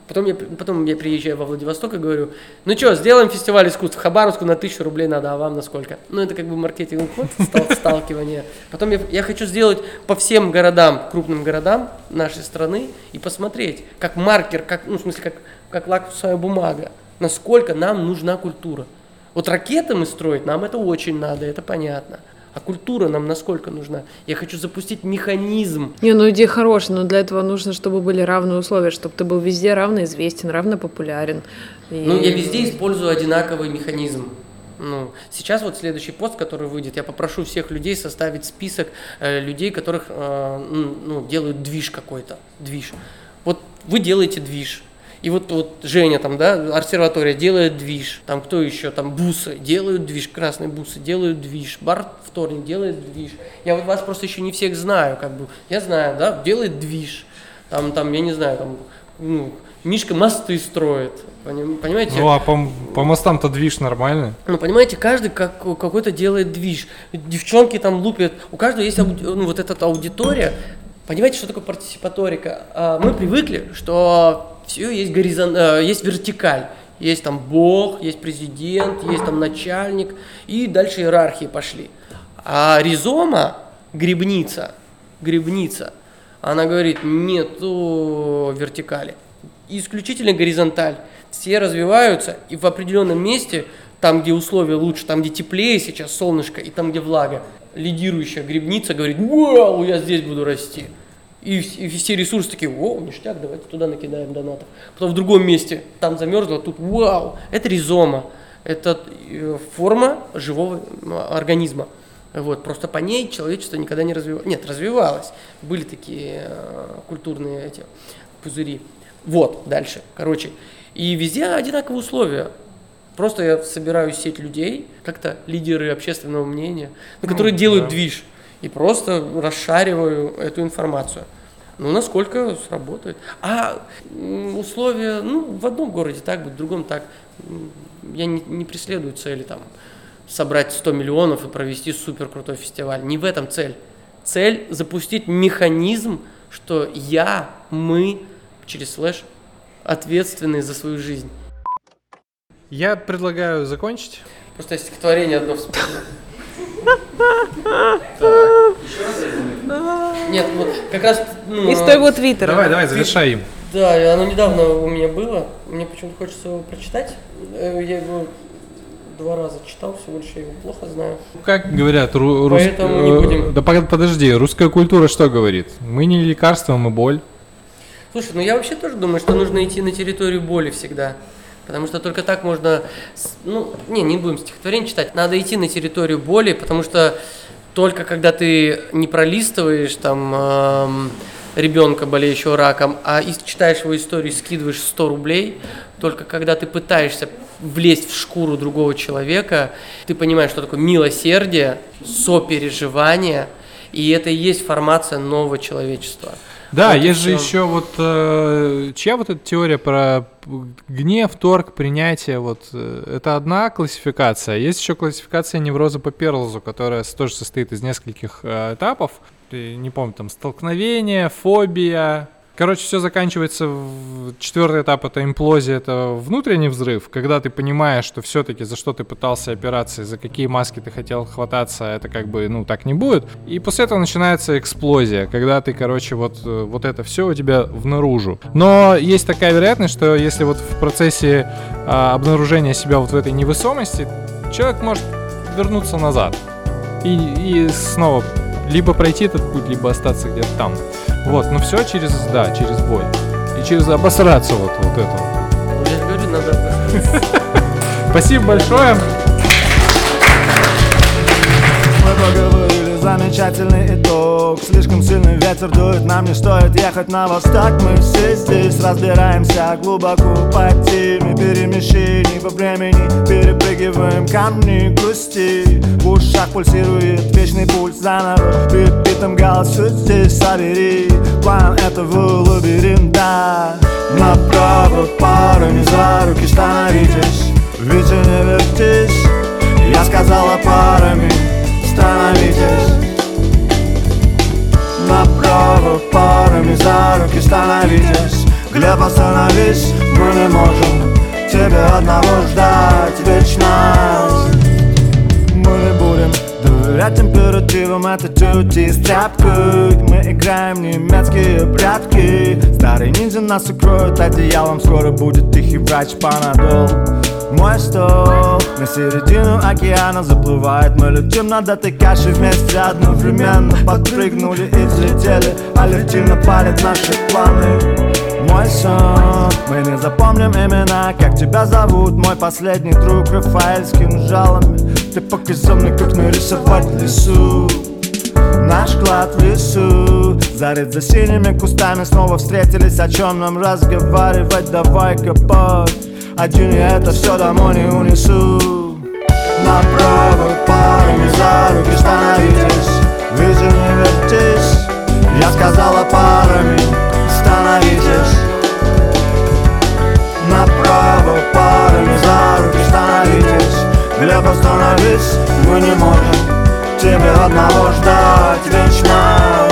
Потом я, потом я приезжаю во Владивосток и говорю, ну что, сделаем фестиваль искусств в Хабаровску на тысячу рублей надо, а вам на сколько? Ну, это как бы маркетинг ход, сталкивание. Потом я, я хочу сделать по всем городам, крупным городам нашей страны и посмотреть, как маркер, как, ну, в смысле, как, как лакмусовая бумага, насколько нам нужна культура. Вот ракеты мы строить, нам это очень надо, это понятно. А культура нам насколько нужна? Я хочу запустить механизм. Не, ну идея хорошая, но для этого нужно, чтобы были равные условия, чтобы ты был везде равно известен, равно популярен. И... Ну, я везде использую одинаковый механизм. Ну, сейчас вот следующий пост, который выйдет, я попрошу всех людей составить список э, людей, которых э, ну, делают движ какой-то, движ. Вот вы делаете движ, и вот, вот Женя там, да, обсерватория делает движ, там кто еще, там бусы делают движ, красные бусы делают движ, бар вторник делает движ. Я вот вас просто еще не всех знаю, как бы, я знаю, да, делает движ, там, там, я не знаю, там, ну, Мишка мосты строит, понимаете? Ну, а по, по мостам-то движ нормальный. Ну, понимаете, каждый как, какой-то делает движ. Девчонки там лупят, у каждого есть ауди, ну, вот эта аудитория. Понимаете, что такое партисипаторика? А, мы привыкли, что все есть, горизон, э, есть вертикаль. Есть там бог, есть президент, есть там начальник, и дальше иерархии пошли. А ризома, грибница, грибница, она говорит, нету вертикали, исключительно горизонталь. Все развиваются, и в определенном месте, там, где условия лучше, там, где теплее сейчас солнышко, и там, где влага, лидирующая грибница говорит, вау, я здесь буду расти. И, и все ресурсы такие, о, ништяк, давайте туда накидаем донатов. Потом в другом месте, там замерзло, тут вау, это ризома, это э, форма живого организма. Вот, просто по ней человечество никогда не развивалось. Нет, развивалось. Были такие э, культурные эти пузыри. Вот, дальше. Короче, и везде одинаковые условия. Просто я собираю сеть людей, как-то лидеры общественного мнения, ну, которые ну, делают да. движ, и просто расшариваю эту информацию. Ну, насколько сработает. А условия, ну, в одном городе так будет, в другом так. Я не, не преследую цели там собрать 100 миллионов и провести супер крутой фестиваль. Не в этом цель. Цель запустить механизм, что я, мы через слэш ответственные за свою жизнь. Я предлагаю закончить. Просто стихотворение одно вспомнил. Нет, вот как раз... Ну, Из твоего твиттера. Давай, давай, завершай им. Да, оно недавно у меня было. Мне почему-то хочется его прочитать. Э, я его два раза читал, всего лишь я его плохо знаю. Как говорят, ру- Поэтому не будем. Да подожди, русская культура что говорит? Мы не лекарство, мы боль. Слушай, ну я вообще тоже думаю, что нужно идти на территорию боли всегда. Потому что только так можно... Ну, не, не будем стихотворение читать. Надо идти на территорию боли, потому что только когда ты не пролистываешь там эм, ребенка, болеющего раком, а читаешь его историю, скидываешь 100 рублей, только когда ты пытаешься влезть в шкуру другого человека, ты понимаешь, что такое милосердие, сопереживание, и это и есть формация нового человечества. Да, вот есть же еще вот э, чья вот эта теория про гнев, торг, принятие, вот э, это одна классификация. Есть еще классификация невроза по Перлзу, которая тоже состоит из нескольких э, этапов. Не помню, там столкновение, фобия, Короче, все заканчивается в четвертый этап это имплозия, это внутренний взрыв, когда ты понимаешь, что все-таки за что ты пытался опираться, за какие маски ты хотел хвататься, это как бы, ну, так не будет. И после этого начинается эксплозия, когда ты, короче, вот, вот это все у тебя внаружу. Но есть такая вероятность, что если вот в процессе а, обнаружения себя вот в этой невысомости, человек может вернуться назад и, и снова либо пройти этот путь, либо остаться где-то там. Вот, но все через, да, через боль. И через обосраться вот, вот это. Я говорю, надо Спасибо большое. Замечательный итог. Слишком сильный ветер дует, нам не стоит ехать на восток. Мы все здесь разбираемся глубоко по теме Перемещений во времени Перепрыгиваем камни грусти В ушах пульсирует вечный пульс заново Перед битым голосует здесь собери План этого лабиринта. Направо парами за руки становитесь Ведь не вертись Я сказала парами становитесь Направо парами за руки становитесь Глеб, остановись, мы не можем Тебе одного ждать вечно Мы не будем доверять императивам Это тюти с тряпкой Мы играем немецкие прятки Старый ниндзя нас укроет одеялом Скоро будет тихий врач Панадол мой стол На середину океана заплывает. Мы летим над этой кашей вместе одновременно. Подпрыгнули и взлетели Алертивно палят наши планы. Мой сон Мы не запомним имена, как тебя зовут? Мой последний друг Рафаэль с кинжалами. Ты показал мне, как нарисовать лесу? Наш клад в лесу Зарыт за синими кустами. Снова встретились, о чем нам разговаривать? Давай-ка один я это все домой не унесу. Направо парами за руки становитесь. Ведь не вертись. Я сказала парами становитесь. Направо парами за руки становитесь. Глеб, остановись, мы не можем. Тебе одного ждать вечно